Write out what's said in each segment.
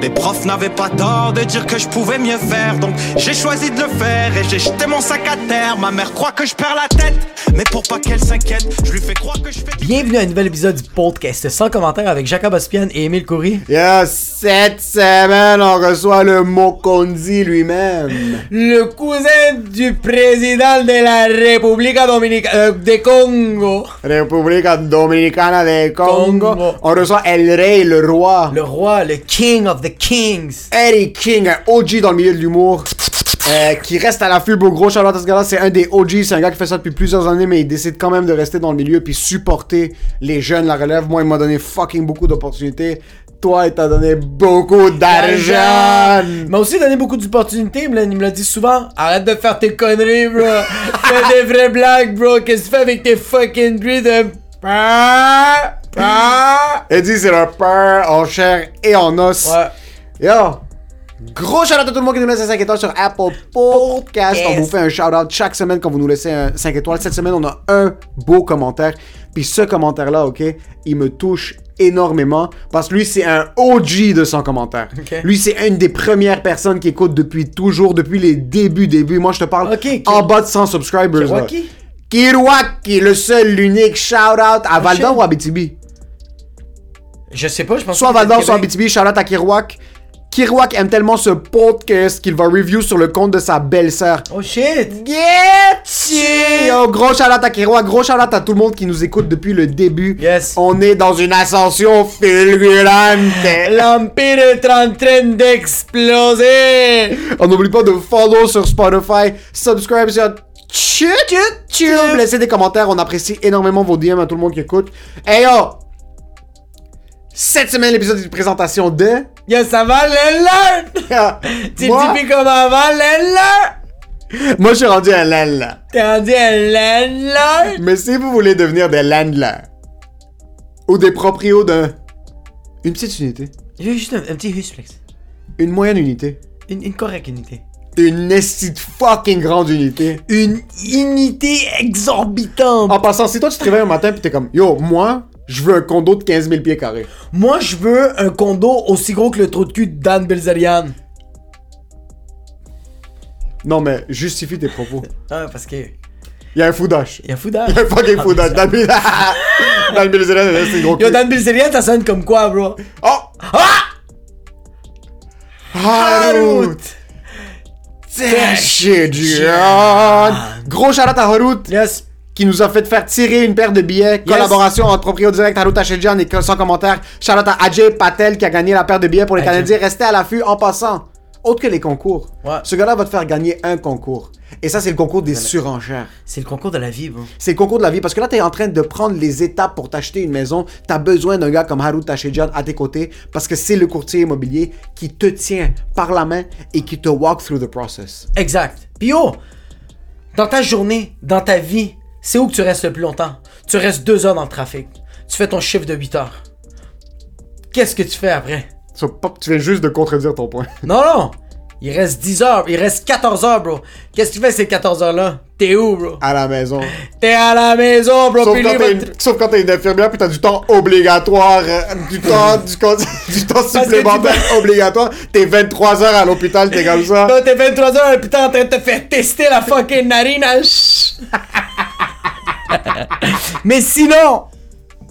Les profs n'avaient pas tort de dire que je pouvais mieux faire, donc j'ai choisi de le faire et j'ai jeté mon sac à terre. Ma mère croit que je perds la tête, mais pour pas qu'elle s'inquiète, je lui fais croire que je fais. Bienvenue à un nouvel épisode du podcast sans commentaire avec Jacob Ospian et Émile Coury. Yeah, cette semaine, on reçoit le Mokondi lui-même. Le cousin du président de la République Dominicana euh, de Congo. République Dominicana de Congo. Congo. On reçoit El Rey, le roi. Le roi, le king of the kings. Eddie King, un OG dans le milieu de l'humour. euh, qui reste à l'affût, beau gros Charlotte gars-là, c'est un des OG, c'est un gars qui fait ça depuis plusieurs années, mais il décide quand même de rester dans le milieu puis supporter les jeunes, la relève. Moi, il m'a donné fucking beaucoup d'opportunités. Toi, il t'a donné beaucoup d'argent. Il m'a aussi donné beaucoup d'opportunités, il me l'a- il me l'a dit souvent. Arrête de faire tes conneries, bro. Fais des vraies blagues, bro. Qu'est-ce que tu fais avec tes fucking bruits de... Eddie, c'est le peur en chair et en os. Ouais. Yo! Gros shout out à tout le monde qui nous laisse un 5 étoiles sur Apple Podcast. On vous fait un shout out chaque semaine quand vous nous laissez un 5 étoiles. Cette semaine, on a un beau commentaire. Puis ce commentaire-là, ok, il me touche énormément parce que lui, c'est un OG de son commentaire. Lui, c'est une des premières personnes qui écoute depuis toujours, depuis les débuts, débuts. Moi, je te parle en bas de 100 subscribers. là. Kiroaki? Kirouak, qui est le seul, l'unique shout out à Val d'Or shit. ou à Abitibi? Je sais pas, je pense Soit Val d'Or, soit. Abitibi, Charlotte à Kirouak. Kirouak aime tellement ce podcast qu'il va review sur le compte de sa belle-sœur. Oh shit! Get Yo, gros Charlotte à Kirouak, gros Charlotte à tout le monde qui nous écoute depuis le début. Yes. On est dans une ascension fulgurante. L'Empire est en train d'exploser! On n'oublie pas de follow sur Spotify, subscribe sur chut. Laissez des commentaires, on apprécie énormément vos DM à tout le monde qui écoute. Hey yo! Cette semaine, l'épisode de présentation de... Yo, ça va, l'Enlard? Tu Moi- dis plus comme avant, l'Enlard? Moi, je suis rendu un landlord. T'es rendu un landlord? Mais si vous voulez devenir des landlords ou des proprios d'un une petite unité, J'ai juste un, un petit husplex. une moyenne unité, Une, une correcte unité. une esti fucking grande unité. Une unité exorbitante. En passant, si toi tu te réveilles un matin pis t'es comme Yo, moi, je veux un condo de 15 000 pieds carrés. Moi, je veux un condo aussi gros que le trou de cul de Dan Bilzerian. Non, mais justifie tes propos. Ah, parce que. Il y a un foudache. Il y a foudage. Il y a un fucking dans le milieu de c'est gros Yo, cul. Dan Bilzerian, ça sonne comme quoi, bro? Oh! Ah! Harut! Tachidjian! Gros shout à Harut! Yes. Qui nous a fait faire tirer une paire de billets. Collaboration entre Proprio Direct, Haruta Tachedjian et sans commentaire. Charlotte à Ajay Patel qui a gagné la paire de billets pour les Ajay. Canadiens. Restez à l'affût en passant. Autre que les concours. Ouais. Ce gars-là va te faire gagner un concours. Et ça, c'est le concours des surenchères. C'est le concours de la vie, bro. C'est le concours de la vie parce que là, t'es en train de prendre les étapes pour t'acheter une maison. T'as besoin d'un gars comme Haru Tachedjian à tes côtés parce que c'est le courtier immobilier qui te tient par la main et qui te walk through the process. Exact. Puis yo, dans ta journée, dans ta vie, c'est où que tu restes le plus longtemps? Tu restes deux heures dans le trafic. Tu fais ton chiffre de 8 heures. Qu'est-ce que tu fais après? Tu viens juste de contredire ton point. Non, non! Il reste 10 heures, il reste 14 heures, bro. Qu'est-ce que tu fais ces 14 heures-là? T'es où, bro? À la maison. T'es à la maison, bro. Sauf quand, t'es une, sauf quand t'es une infirmière puis t'as du temps obligatoire, euh, du temps, du, con- du temps supplémentaire obligatoire. T'es 23 heures à l'hôpital, t'es comme ça. Là, t'es 23 heures, putain, en train de te faire tester la fucking narine. Mais sinon,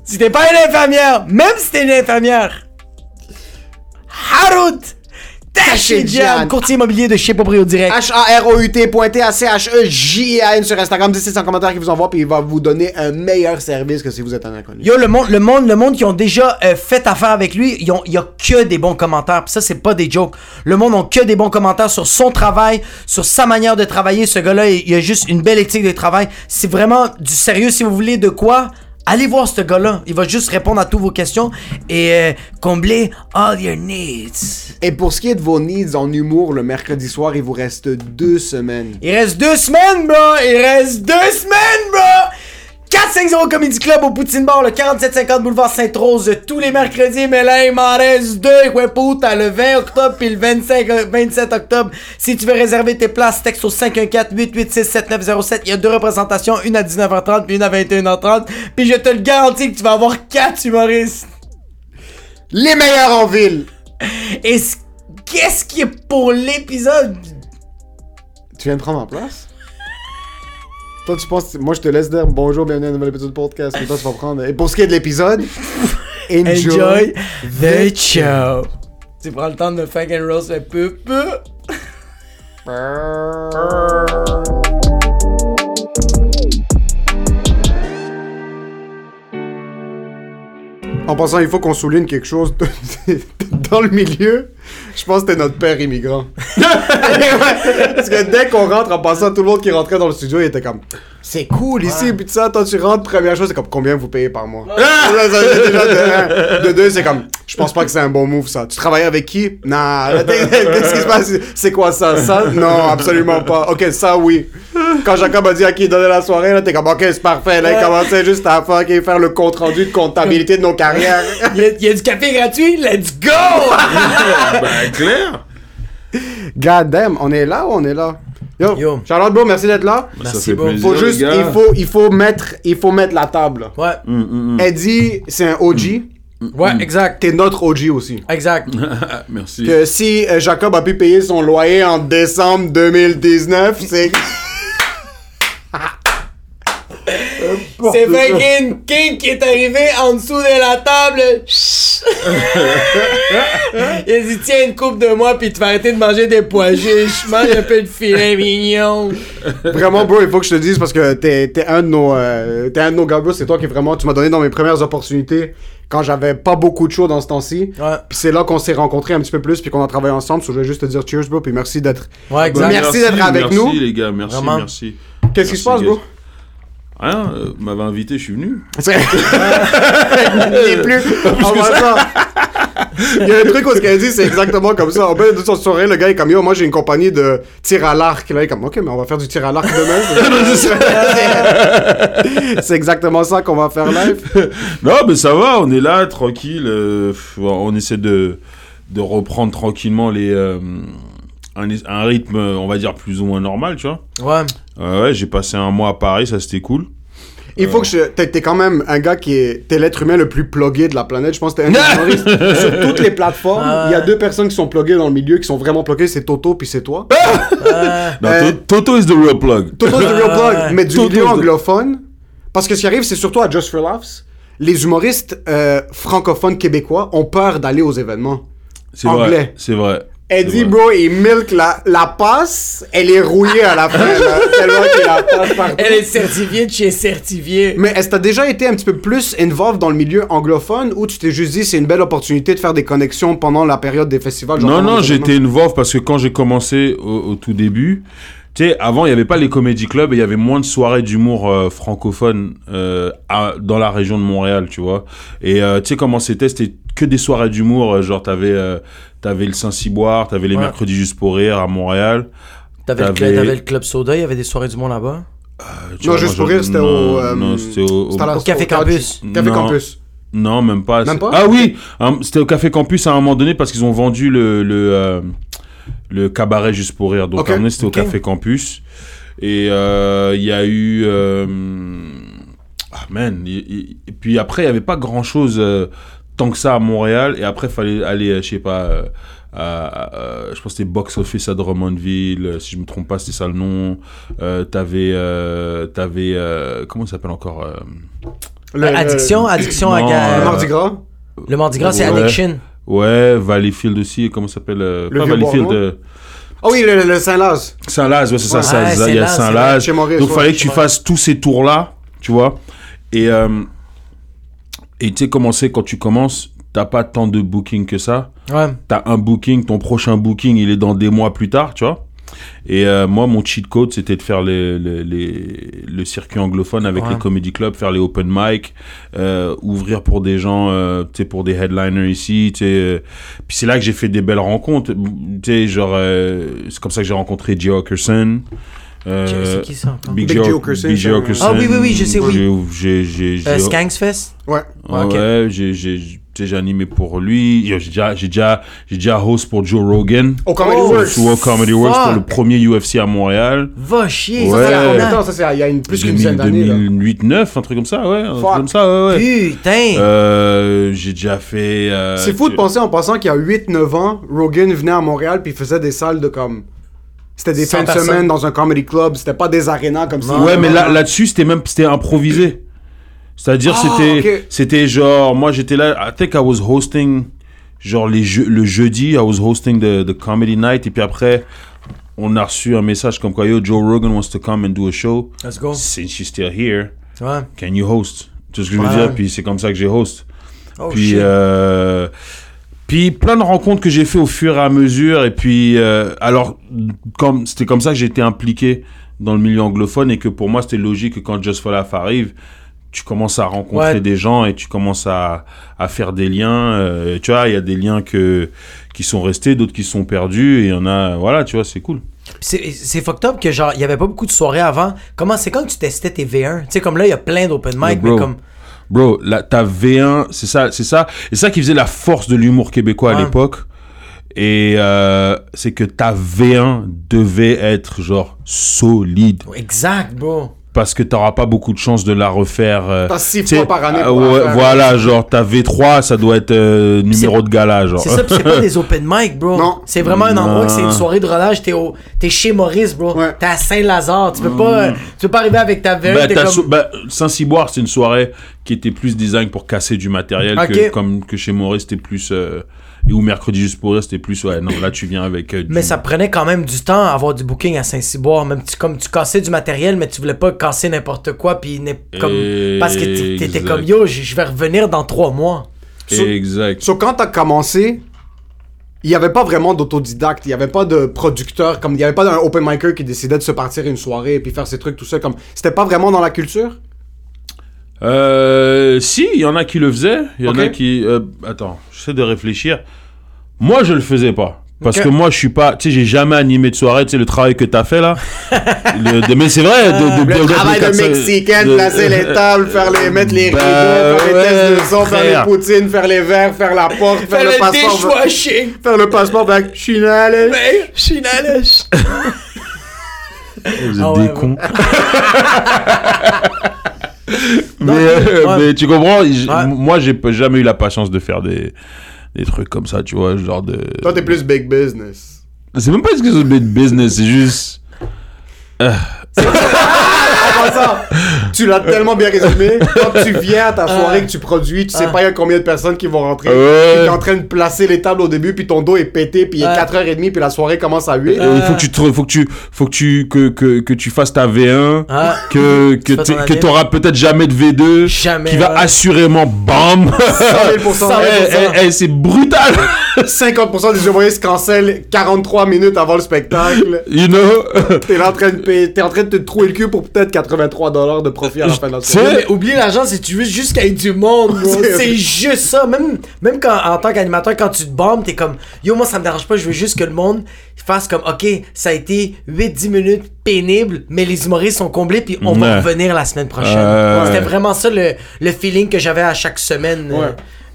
si t'es pas une infirmière, même si t'es une infirmière, Harut Tachidjian, courtier immobilier de chez Proprio Direct. H-A-R-O-U-T, pointé à C-H-E-J-A-N sur Instagram. Dites c'est en commentaire qui vous envoie puis il va vous donner un meilleur service que si vous êtes un inconnu. Yo, le monde, le monde, le monde qui ont déjà euh, fait affaire avec lui, il y a que des bons commentaires. Pis ça, c'est pas des jokes. Le monde ont que des bons commentaires sur son travail, sur sa manière de travailler. Ce gars-là, il, il a juste une belle éthique de travail. C'est vraiment du sérieux. Si vous voulez de quoi, allez voir ce gars-là. Il va juste répondre à toutes vos questions et euh, combler all your needs. Et pour ce qui est de vos needs en humour, le mercredi soir, il vous reste deux semaines. Il reste deux semaines, bro. Il reste deux semaines, bro. 450 Comedy Club au Poutine Bar, le 4750 Boulevard Sainte-Rose, tous les mercredis, mais là, il m'en reste deux, ouais, le 20 octobre puis le 25, euh, 27 octobre. Si tu veux réserver tes places, texte au 514-886-7907. Il y a deux représentations, une à 19h30 puis une à 21h30. Puis je te le garantis que tu vas avoir quatre humoristes. Les meilleurs en ville. Et qu'est-ce qui est pour l'épisode? Tu viens de prendre ma place? Toi, tu penses. Moi, je te laisse dire bonjour, bienvenue à un nouvel épisode du podcast. Mais toi, tu vas prendre. Et pour ce qui est de l'épisode, enjoy. Enjoy the show. Tu prends le temps de me fuck and roast un peu, peu. En passant, il faut qu'on souligne quelque chose. Dans le milieu, je pense que t'es notre père immigrant. Parce que dès qu'on rentre, en passant, tout le monde qui rentrait dans le studio, il était comme C'est cool ici, puis tout ça. Toi, tu rentres, première chose, c'est comme Combien vous payez par mois? De, un. De deux, c'est comme Je pense pas que c'est un bon move, ça. Tu travailles avec qui? T'es- Qu'est-ce qui se passe? C'est quoi ça? Ça? Non, absolument pas. Ok, ça, oui. Quand Jacob a dit à qui il donnait la soirée, là, t'es comme Ok, c'est parfait. Là, il commençait juste à fucking faire le compte rendu de comptabilité de nos carrières. Il y, a, il y a du café gratuit, let's go! ben, clair. God damn, on est là ou on est là? Yo, Yo. Charlotte Bro, merci d'être là. Merci, plaisir, Faut juste, il faut, il faut mettre, il faut mettre la table. Ouais, Hum, hum, hum. Eddie, c'est un OG. ouais, exact. T'es notre OG aussi. Exact. Merci. Que si euh, Jacob a pu payer son loyer en décembre 2019, c'est. C'est fucking King qui est arrivé en dessous de la table. Il a dit tiens une coupe de moi puis tu vas arrêter de manger des pois chiches. Mange un peu de filet mignon. Vraiment, bro, il faut que je te dise parce que t'es t'es un de nos, euh, t'es un de nos gars, bro. C'est toi qui vraiment, tu m'as donné dans mes premières opportunités quand j'avais pas beaucoup de show dans ce temps-ci. Ouais. Puis c'est là qu'on s'est rencontrés un petit peu plus puis qu'on a travaillé ensemble. So, je voulais juste te dire cheers, bro. Puis merci d'être. Ouais, exact. Merci d'être avec merci, nous. les gars, merci, Vraiment. merci. Qu'est-ce qui se passe, Merci, bro? Rien, euh, vous m'avez invité, je suis venu. C'est- Il est plus. En passant, Il y a un truc où ce qu'elle dit, c'est exactement comme ça. En fait, de son soirée, le gars est comme yo, moi j'ai une compagnie de tir à l'arc. Là, il est comme ok, mais on va faire du tir à l'arc demain. C'est- exactement ça qu'on va faire live. Non, mais ça va, on est là, tranquille. euh, on essaie de, de reprendre tranquillement les, euh, un, un rythme, on va dire, plus ou moins normal, tu vois. Ouais. Euh, ouais, j'ai passé un mois à Paris, ça c'était cool. Il faut que je. T'es t'es quand même un gars qui est. T'es l'être humain le plus plugué de la planète. Je pense que t'es un des humoristes sur toutes les plateformes. Il y a deux personnes qui sont pluguées dans le milieu, qui sont vraiment pluguées. C'est Toto puis c'est toi. Non, Euh, To- Toto is the real plug. Toto c'est real plug, mais du Toto, milieu anglophone. Parce que ce qui arrive, c'est surtout à Just for Laughs. Les humoristes euh, francophones québécois ont peur d'aller aux événements. C'est Anglais. vrai. C'est vrai. C'est vrai. bro, il milk la, la passe, elle est rouillée à la fin, là, tellement qu'il la passe partout. Elle est certifiée de chez certifié. Mais est-ce que t'as déjà été un petit peu plus involved dans le milieu anglophone ou tu t'es juste dit c'est une belle opportunité de faire des connexions pendant la période des festivals genre Non, pendant non, les événements? j'étais une veuve parce que quand j'ai commencé au, au tout début, tu sais, avant, il n'y avait pas les comédie clubs et il y avait moins de soirées d'humour euh, francophone euh, à- dans la région de Montréal, tu vois. Et euh, tu sais comment c'était? C'était que des soirées d'humour, euh, genre t'avais euh, t'avais le Saint-Cyboire, t'avais les Ouais. mercredis juste pour rire à Montréal. T'avais le, cl- club soda, il y avait des soirées du monde là-bas? Euh, tu Non, vois, juste pour rire, c'était au, euh, Café Campus. Café Non. Campus. Non, même pas. Même pas Ah oui, hein, c'était au Café Campus à un moment donné parce qu'ils ont vendu le le, euh, le cabaret juste pour rire. Donc Ok. à un moment donné, c'était Ok. au Café Campus et euh, il y a eu euh, ah man, il- il- et puis après il y avait pas grand chose tant que ça à Montréal et après fallait aller euh, je sais pas euh, à- à- euh, je pense que c'était Box Office à Drummondville, euh, si je me trompe pas, c'était ça le nom. Euh, t'avais, euh, t'avais, euh, comment ça s'appelle encore euh, Le- Euh, addiction, addiction à non, ga- Le euh, Mardi Gras? Le Mardi Gras, c'est Ouais. Addiction. Ouais, Valleyfield aussi, comment ça s'appelle euh, Le Pas Vieux Valleyfield, euh, Ah oui, le, le Saint-Laz. Saint-Laz, ouais, c'est ça, Ouais. ça, il y a Saint-Laz, c'est Saint-Laz. Chez Maurice. Donc, ouais. fallait que tu fasses tous ces tours-là, tu vois. Et, euh, et tu sais quand tu commences, t'as pas tant de booking que ça. Ouais. T'as un booking, ton prochain booking, il est dans des mois plus tard, tu vois. Et euh, moi, mon cheat code, c'était de faire les, les, les- le circuit anglophone avec Ouais. les comedy clubs, faire les open mic, euh, ouvrir pour des gens, euh, tu sais, pour des headliners ici, tu sais. euh. Puis c'est là que j'ai fait des belles rencontres, tu sais, genre, euh, c'est comme ça que j'ai rencontré Jay Hawkerson. Euh, C'est qui ça? Big, Big J. J. Okerson, Big. Ah oui, oui, oui, je sais, oui. J'ai, j'ai, j'ai, Euh, Skanksfest? Ouais. Ouais, ok. ouais, j'ai, j'ai, j'ai animé pour lui. J'ai déjà, j'ai déjà, j'ai déjà host pour Joe Rogan. Au Comedy Oh, Works. Sur Comedy Works pour le premier UFC à Montréal. Va chier, Ouais. Ça, c'est il y a combien de ça, temps? Ça, c'est il y a une, plus qu'une dizaine 2000, d'années. là. 2008, 9, un truc comme ça, ouais. Un truc Fuck. comme ça, ouais, ouais. Putain! Euh, j'ai déjà fait. euh, C'est fou de penser en passant qu'il y a 8-9 ans, Rogan venait à Montréal puis il faisait des salles de comme. C'était des 100 fins de semaine dans un comedy club, c'était pas des arénas comme ça. Ouais, mais là, là-dessus, c'était même, c'était improvisé. C'est-à-dire, Ah, c'était, c'était genre, moi, j'étais là, I think I was hosting, genre, les le jeudi, I was hosting the, the comedy night, et puis après, on a reçu un message comme quoi, yo, Joe Rogan wants to come and do a show. Let's go. Since you're still here, Ouais. can you host? Tu vois ce que je veux dire? Puis c'est comme ça que j'ai host. Oh puis, shit. euh, puis plein de rencontres que j'ai fait au fur et à mesure. Et puis, euh, alors, comme c'était comme ça que été impliqué dans le milieu anglophone et que pour moi, c'était logique que quand Just for Laugh arrive, tu commences à rencontrer Ouais. des gens et tu commences à, à faire des liens. euh, tu vois, il y a des liens que, qui sont restés, d'autres qui sont perdus. Et il y en a, voilà, tu vois, c'est cool. C'est fucked up que genre, il y avait pas beaucoup de soirées avant. Comment c'est quand tu testais tes V1? Tu sais, comme là, il y a plein d'open mic, bro. mais comme. Bro, là, ta V1, c'est ça, c'est ça. Et c'est ça qui faisait la force de l'humour québécois à l'époque. Et euh, c'est que ta V1 devait être genre solide. Exact, bro. Parce que t'auras pas beaucoup de chance de la refaire. euh, T'as six fois par année ah, pour ouais. Voilà, genre ta V3, ça doit être euh, numéro de gala, genre. C'est ça, c'est pas des open mic, bro. Non. C'est vraiment un endroit que c'est une soirée de rodage. T'es au, t'es chez Maurice, bro. Ouais. T'es à Saint-Lazare. Tu peux pas, tu peux pas arriver avec ta V1. T'es t'as comme... so- bah, Saint-Cyboire, c'est une soirée qui était plus design pour casser du matériel que, comme que chez Maurice, c'était plus. Et ou mercredi juste pour rire, c'était plus. Ouais, non, là, tu viens avec. euh, du- Mais ça prenait quand même du temps à avoir du booking à Saint-Cyboire. Même tu, comme tu cassais du matériel, mais tu voulais pas casser n'importe quoi. Puis n'est- comme, parce que t'é- t'étais comme yo, je vais revenir dans trois mois. Exact. So, quand t'as commencé, il y avait pas vraiment d'autodidacte, il y avait pas de producteur, comme il y avait pas d'un open micer qui décidait de se partir une soirée et puis faire ses trucs tout seul. Comme c'était pas vraiment dans la culture? Euh, si, il y en a qui le faisaient. Il y en a qui. euh, attends, j'essaie de réfléchir. Moi, je le faisais pas. Parce que moi, je suis pas. Tu sais, j'ai jamais animé de soirée. Tu sais, le travail que t'as fait là. Le- de- mais c'est vrai. De, de, Le travail de Mexicain, de- placer les tables, faire les, mettre les Bah, rideaux, faire les tests de son, faire les poutines, faire les verres, faire la porte, faire, le passeport. dishwashing. Faire le passeport avec Chinale. Mais, chinalesh. Vous êtes ouais, des ouais. cons. Mais, euh, ouais. mais tu comprends j- Ouais. Moi, j'ai jamais eu la patience de faire des, des trucs comme ça, tu vois. Genre de. Toi, t'es plus big business. C'est même pas ce que c'est de business, c'est juste. En tu l'as tellement bien résumé. Quand tu viens à ta soirée que tu produis, tu sais pas il y a combien de personnes qui vont rentrer. Ouais. Tu es en train de placer les tables au début, puis ton dos est pété, puis il est Ouais. 4h30, puis la soirée commence à 8. Euh, il faut que tu te- faut que tu faut que tu que, que, que tu fasses ta V1 Ah. que ton que t'auras peut-être jamais de V2 Jamais, qui va assurément bam 100 000%. Eh, eh, eh, c'est brutal 50% des humoristes cancellent 43 minutes avant le spectacle. you know? T'es en train de payer- t'es en train de te trouver le cul pour peut-être 83 dollars de profit à la fin de la soirée. Oublie l'argent si tu veux juste qu'il y ait du monde. C'est- juste ça. Même, même quand, en tant qu'animateur, quand tu te bombes, t'es comme Yo, moi ça me dérange pas, je veux juste que le monde fasse comme Ok, ça a été 8-10 minutes pénibles, mais les humoristes sont comblés, puis on va revenir la semaine prochaine. Ouais. C'était vraiment ça le, le feeling que j'avais à chaque semaine. euh, Ouais.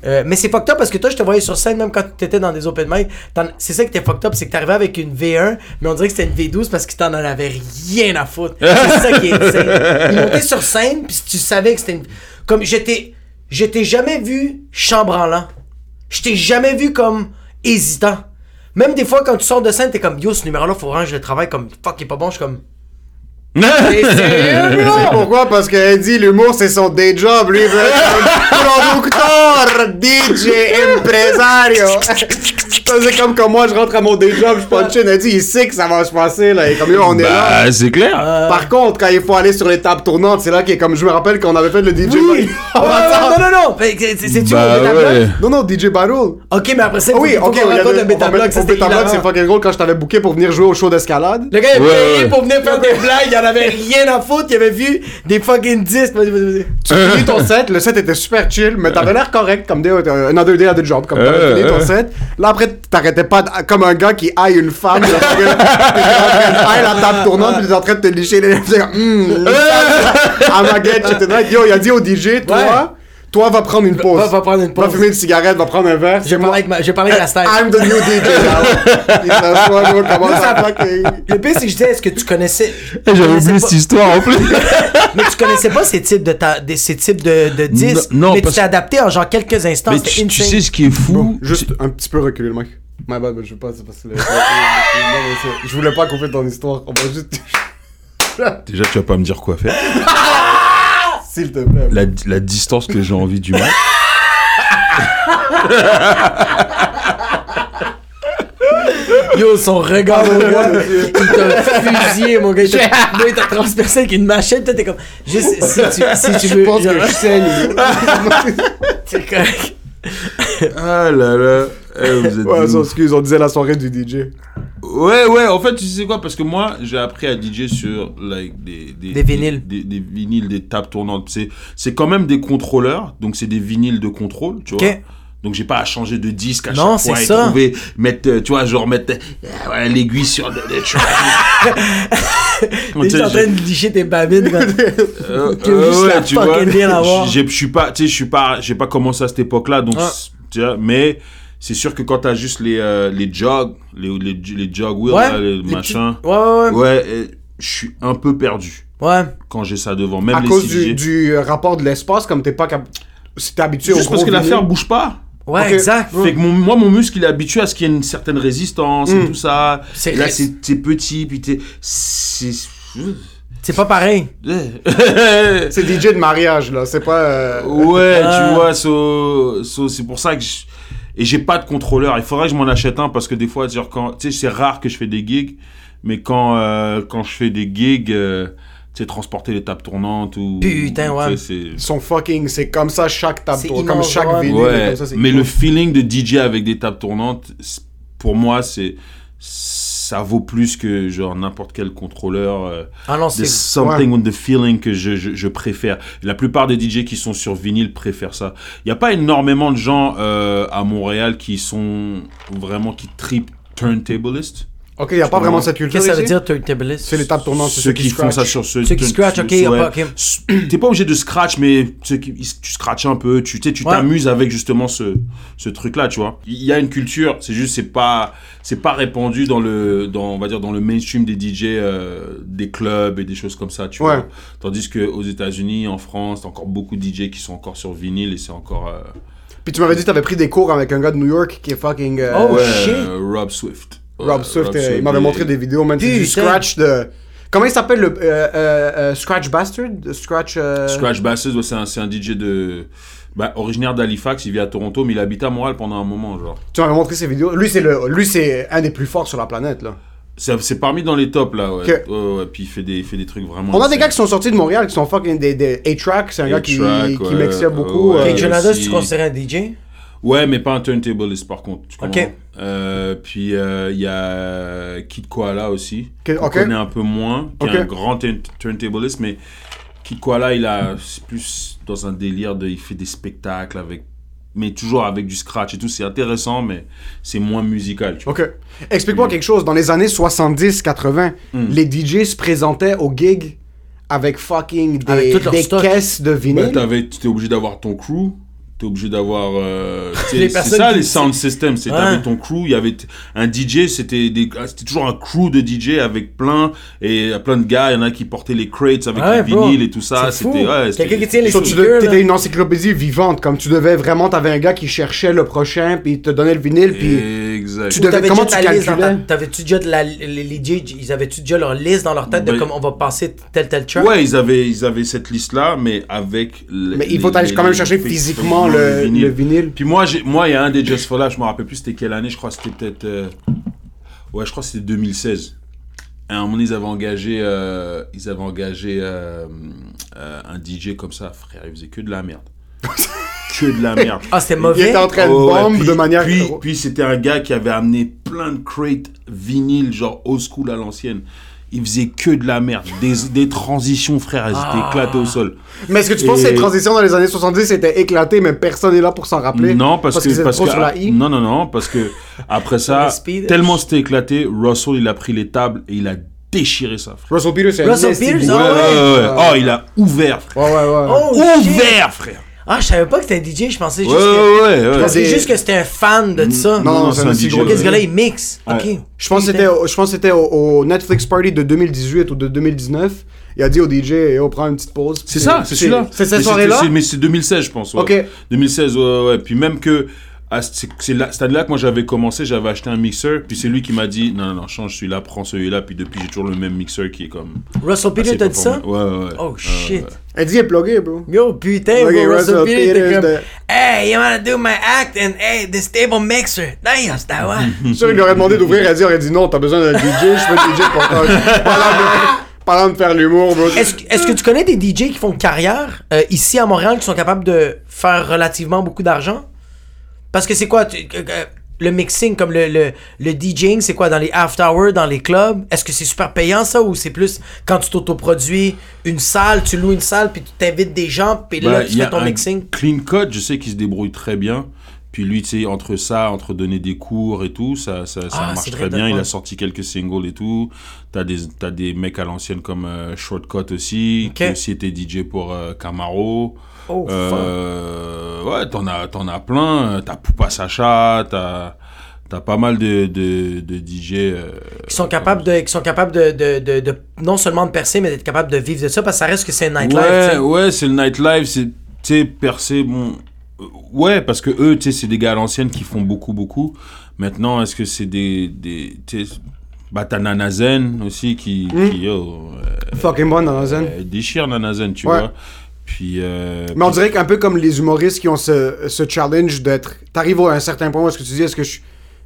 Euh, mais c'est fucked up parce que toi, je te voyais sur scène, même quand t'étais dans des open mic. C'est ça qui était fucked up, c'est que t'arrivais avec une V1, mais on dirait que c'était une V12 parce que t'en en avais rien à foutre. C'est ça qui est insane. Il montait sur scène, puis tu savais que c'était une. Comme j'étais. Je t'ai jamais vu chambranlant. Je t'ai jamais vu comme hésitant. Même des fois, quand tu sors de scène, t'es comme yo, ce numéro-là, faut rendre le travail comme fuck, il est pas bon. Je suis comme. T'es sérieux, pourquoi? Parce qu'elle dit l'humour c'est son day job. Lui il veut être un producteur, DJ, impresario. C'est comme quand moi je rentre à mon day job, je punch in, elle dit il sait que ça va se passer là. Et comme yo, on est là. bah, c'est clair Par contre, quand il faut aller sur les tables tournantes, c'est là qu'il est comme je me rappelle quand on avait fait le DJ Oui! Ouais, non, non, non! C'est c'est-tu bah ouais Non, non, DJ Battle. Ok, mais après ça, Ah oui, faut- ok, y raconte le Beta on va Block, mettre- ça, au c'était Beta Block, hilarant. c'est fucking drôle quand je t'avais booké pour venir jouer au show d'escalade. Le gars, il a Ouais, payé pour venir faire des blagues, avait rien à foutre, il avait vu des fucking disques. Tu finis ton set, le set était super chill, mais t'avais l'air correct, comme des, euh, another day, another job, comme t'avais Euh, fini ton euh. set. Là, après, t'arrêtais pas, de- comme un gars qui haït une femme, t'étais en train de la table tournante, puis t'étais en train de te licher les lèvres, t'es comme, hum, à guette, j'étais là, yo, il a dit au DJ, toi, toi, va prendre une pause. Va- va prendre une Va pause. fumer une cigarette, va prendre un verre. J'ai parlé avec ma, j'ai parlé avec la star. I'm the new DJ, Le pire, c'est que je disais, est-ce que tu connaissais. J'avais oublié pas- cette histoire en plus. Mais tu connaissais pas ces types de, ta- de, ces types de, de disques. Non, non, mais parce- tu t'es adapté en genre quelques instants. Mais tu, sais ce qui est fou Juste un petit peu reculer le mic. My bad, mais je veux pas, c'est parce que Je voulais pas couper ton histoire. On va juste. Déjà, tu vas pas me dire quoi faire. S'il te plaît. La, la distance que j'ai envie du match. Yo, son regard, mon gars, il t'a fusillé, mon gars. Il t'a Moi, il t'a transpercé avec une machette. Toi, t'es comme. Juste, si tu, si tu veux. Je pense genre, que je saigne. c'est correct. Ah là là. Eh, vous êtes Ouais, ouf. excuse, on disait la soirée du DJ. Ouais, ouais, en fait, tu sais quoi, parce que moi, j'ai appris à DJ sur like, des, Des vinyles. Des, des vinyles, des tables tournantes. C'est, c'est quand même des contrôleurs, donc c'est des vinyles de contrôle, tu vois. Donc j'ai pas à changer de disque à Non, chaque fois c'est et ça. trouver, mettre, euh, tu vois, genre mettre euh, l'aiguille sur le, le. T'es en train de licher tes babines. quoi. Euh, Que la tu vois, bien avoir. j'ai- Je suis pas, tu sais, je suis pas, j'ai pas commencé à cette époque-là, donc, c'est- tu vois, mais c'est sûr que quand t'as juste les, euh, les jogs, les, les, les jog wheels, Ouais. là, les, les machins, petits- Ouais, ouais, ouais. ouais, je suis un peu perdu Ouais. quand j'ai ça devant, même À les cause du, du euh, rapport de l'espace, comme t'es pas cap... Si t'es habitué au Juste parce que l'affaire bouge pas. Ouais, exact. Fait que mon- moi, mon muscle, il est habitué à ce qu'il y ait une certaine résistance et tout ça. Et là, c'est c'est petit, puis t'es. C'est. C'est pas pareil. C'est DJ de mariage, là. C'est pas. euh, Ouais, Ah. tu vois, so, so, c'est pour ça que je... Et j'ai pas de contrôleur. Il faudrait que je m'en achète un parce que des fois, genre, quand... tu sais, c'est rare que je fais des gigs, mais quand, euh, quand je fais des gigs, euh, tu sais, transporter les tables tournantes ou... Putain, ouais. sont fucking. C'est comme ça chaque table C'est tour- Comme chaque vinyle. Ouais, comme ça, c'est mais le feeling de DJ avec des tables tournantes, pour moi, c'est... Ça vaut plus que genre n'importe quel contrôleur. euh, Ah non, c'est. something with the feeling que je, je, je préfère. La plupart des DJ qui sont sur vinyle préfèrent ça. Il n'y a pas énormément de gens euh, à Montréal qui sont vraiment qui trip turntablist? Ok, y a pas vraiment cette culture. Qu'est-ce que ça veut dire, turntablist C'est les tables tournantes, c'est Ceux qui, font ça scratch. sur ce. Ceux qui turn- scratch, ok, ouais. y a pas- ok. T'es pas obligé de scratch, mais ceux qui, tu scratches un peu, tu tu sais, tu Ouais. t'amuses avec justement ce, ce truc-là, tu vois. Il y a une culture, c'est juste, c'est pas, c'est pas répandu dans le, dans, on va dire, dans le mainstream des DJ, euh, des clubs et des choses comme ça, tu Ouais. vois. Tandis que aux États-Unis, en France, t'as encore beaucoup de DJ qui sont encore sur vinyle et c'est encore. euh, Puis tu m'avais dit que t'avais pris des cours avec un gars de New York qui est fucking. euh, Oh, ouais, shit. euh, Rob Swift. Rob Ouais, Swift, euh, il m'avait montré des vidéos, même c'est du scratch de. Comment il s'appelle le. euh, euh, euh, scratch Bastard? Scratch. euh, Scratch ouais, c'est un, c'est un DJ de. Bah, originaire d'Halifax, il vit à Toronto, mais il habite à Montréal pendant un moment, genre. Tu m'avais montré ses vidéos. Lui, c'est le, lui, c'est un des plus forts sur la planète, là. C'est c'est parmi dans les tops, là, ouais. Ok. Ouais, ouais, puis il fait des, il fait des trucs vraiment. On a des gars qui sont sortis de Montréal qui sont fucking des, des A-Track. C'est un gars qui, qui beaucoup. euh. Jonada, aussi- tu considères un DJ Ouais, mais pas un turntablist, par contre. Tu? Euh, puis euh, il y a Kid Koala aussi. Ok, qu'on ok. connaît un peu moins, qui est un grand turn- turntablist, mais Kid Koala, il a c'est plus dans un délire de. Il fait des spectacles avec. Mais toujours avec du scratch et tout. C'est intéressant, mais c'est moins musical, tu vois. Ok. Explique-moi quelque chose. Dans les années 70-80, Hmm. les DJ se présentaient aux gigs avec fucking des, Avec des stock. caisses de Bah, vinyle. t'avais, t'étais obligé d'avoir ton crew. T'es obligé d'avoir. euh, c'est ça qui- les sound systems. C'est Ouais. t'avais ton crew. Il y avait un DJ. C'était des, ah, c'était toujours un crew de DJ avec plein et plein de gars. Il y en a qui portaient les crates avec Ouais, les vinyles et tout ça. C'était ouais. c'était- Quelqu'un qui tient les So, sneakers, une encyclopédie vivante, comme tu devais vraiment, t'avais un gars qui cherchait le prochain, puis il te donnait le vinyle, puis Exact. tu devais- t'avais comment déjà tu calculais? T'avais-tu déjà de la. Les, les DJ, ils avaient-tu déjà leur liste dans leur tête de Ben- comme on va passer tel tel track Ouais, ils avaient, ils avaient cette liste-là, mais avec. le- Mais il les- faut aller les- quand même les- chercher les- physiquement les le, vinyle. Puis moi, j'ai, moi, il y a un des Just for Life, je me rappelle plus c'était quelle année, je crois que c'était peut-être. euh, Ouais, je crois que c'était 2016. À un moment, donné, ils avaient engagé, euh, ils avaient engagé euh, euh, un DJ comme ça, frère, il faisait que de la merde. que de la merde. Ah, Il mauvais. était en train de Oh, ouais, bombe puis- de manière. Puis, puis c'était un gars qui avait amené plein de crates vinyles, genre old school à l'ancienne. il faisait que de la merde. Des, des transitions, frère, elles étaient Ah. éclatées au sol. Mais est-ce que tu penses que ces transitions dans les années 70 c'était éclaté, mais personne n'est là pour s'en rappeler? Non, parce, que c'est parce trop que sur la I. non non non parce que après ça tellement c'était éclaté, Russell il a pris les tables et il a déchiré ça frère. Russell Peters, c'est Russell un esti Peters, de- Ah ouais? ouais. Oh, il a ouvert frère. Ouais, ouais, ouais. Oh, shit. ouvert frère. Ah, je savais pas que c'était un DJ, je pensais Ouais juste que. ouais ouais. Je pensais juste que c'était un fan de ça. Non, non, non, c'est un DJ. Ok, ce gars-là, il mixe. Ouais. Ok. Je pense que c'était au- je pense que c'était au, au Netflix Party de 2018 ou de 2019. Il a dit au DJ, et on prend une petite pause. C'est ça, c'est celui-là. C'est cette soirée-là? c'est- Mais c'est 2016, je pense. ouais. Ok. 2016, ouais, ouais. Puis même que. À ce- C'est là, c'est là que moi j'avais commencé, j'avais acheté un mixeur, puis c'est lui qui m'a dit non, non, non, change celui-là, prends celui-là, puis depuis j'ai toujours le même mixeur qui est comme. Russell Peters, t'as dit ça? Ouais, ouais. Oh shit. Elle dit, il est plugué, bro. Yo, putain, bro, Russell Russell Peters, comme. Hey, you wanna do my act and hey, this table mixer. Damn, c'est à ouais. Sûr, il lui aurait demandé d'ouvrir, elle dit, aurait dit non, t'as besoin d'un DJ, je fais un DJ pour toi. Parlant de, faire l'humour, bro. Est-ce que, est-ce que tu connais des DJ qui font carrière euh, ici à Montréal qui sont capables de faire relativement beaucoup d'argent? Parce que c'est quoi tu- le mixing comme le, le, le DJing, c'est quoi dans les after hours, dans les clubs? Est-ce que c'est super payant ça ou c'est plus quand tu t'autoproduis une salle, tu loues une salle puis tu t'invites des gens puis là Bah, tu fais a ton un mixing? Clean Cut, je sais qu'il se débrouille très bien. Puis lui, tu sais, entre ça, entre donner des cours et tout, ça, ça, ça Ah, marche très bien. Il a sorti quelques singles et tout. T'as des, t'as des mecs à l'ancienne comme euh, Shortcut aussi, qui aussi était DJ pour euh, Camaro. Oh, fuck. Euh, ouais, t'en as, t'en as plein. T'as Poupa Sacha, t'as, t'as pas mal de, de, de DJ. euh, Qui sont capables de, qui sont capables de, de, de, de- non seulement de percer, mais d'être capables de vivre de ça, parce que ça reste que c'est un nightlife. Ouais, ouais, c'est le nightlife, c'est, sais, percé, bon. euh, Ouais, parce que eux, tu sais, c'est des gars à l'ancienne qui font beaucoup, beaucoup. Maintenant, est-ce que c'est des, des, tu sais, bah, t'as Nanazen aussi qui, Hmm. qui yo, euh, Fucking bon scène. euh, déchire Nanazen, tu Ouais. vois. Puis, euh, Mais on puis- dirait qu'un peu comme les humoristes qui ont ce, ce challenge d'être. T'arrives à un certain point où est-ce que tu dis, est-ce que je,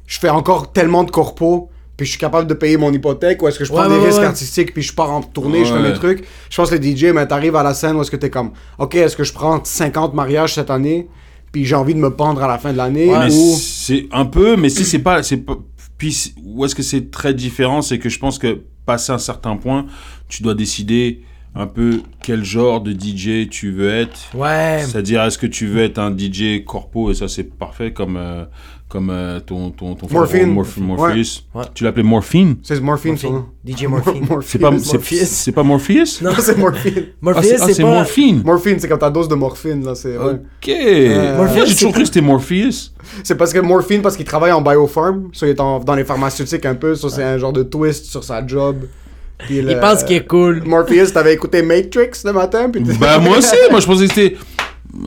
je fais encore tellement de corpos, puis je suis capable de payer mon hypothèque, ou est-ce que je prends Ouais, des ouais, risques ouais. artistiques, puis je pars en tournée, je fais mes trucs. Je pense que les DJ, mais t'arrives à la scène où est-ce que t'es comme, ok, est-ce que je prends 50 mariages cette année, puis j'ai envie de me pendre à la fin de l'année, ou. c'est un peu, mais si c'est pas, c'est pas. Puis où est-ce que c'est très différent, c'est que je pense que passé un certain point, tu dois décider un peu quel genre de DJ tu veux être. Ouais. C'est-à-dire, est-ce que tu veux être un DJ corpo et ça c'est parfait comme euh, comme euh, ton ton ton Morphine. Morph- Morpheus. Ouais. Tu l'appelais Morphine? C'est Morphine, nom. DJ Morphine. C'est pas c'est, pas Morpheus? Non, c'est Morphine. Morpheus, Ah, c'est, ah, pas. Morphine. Morphine, c'est comme ta dose de morphine, là, c'est. ouais. Ok. Morpheus, j'ai toujours cru que c'était Morpheus. C'est parce que Morphine, parce qu'il travaille en biofarm, so il est en- dans les pharmaceutiques un peu, so c'est un genre de twist sur sa job. Puis Il le- pense qu'il est cool. Morpheus, t'avais écouté Matrix le matin, puis Bah moi aussi, moi je pensais que c'était.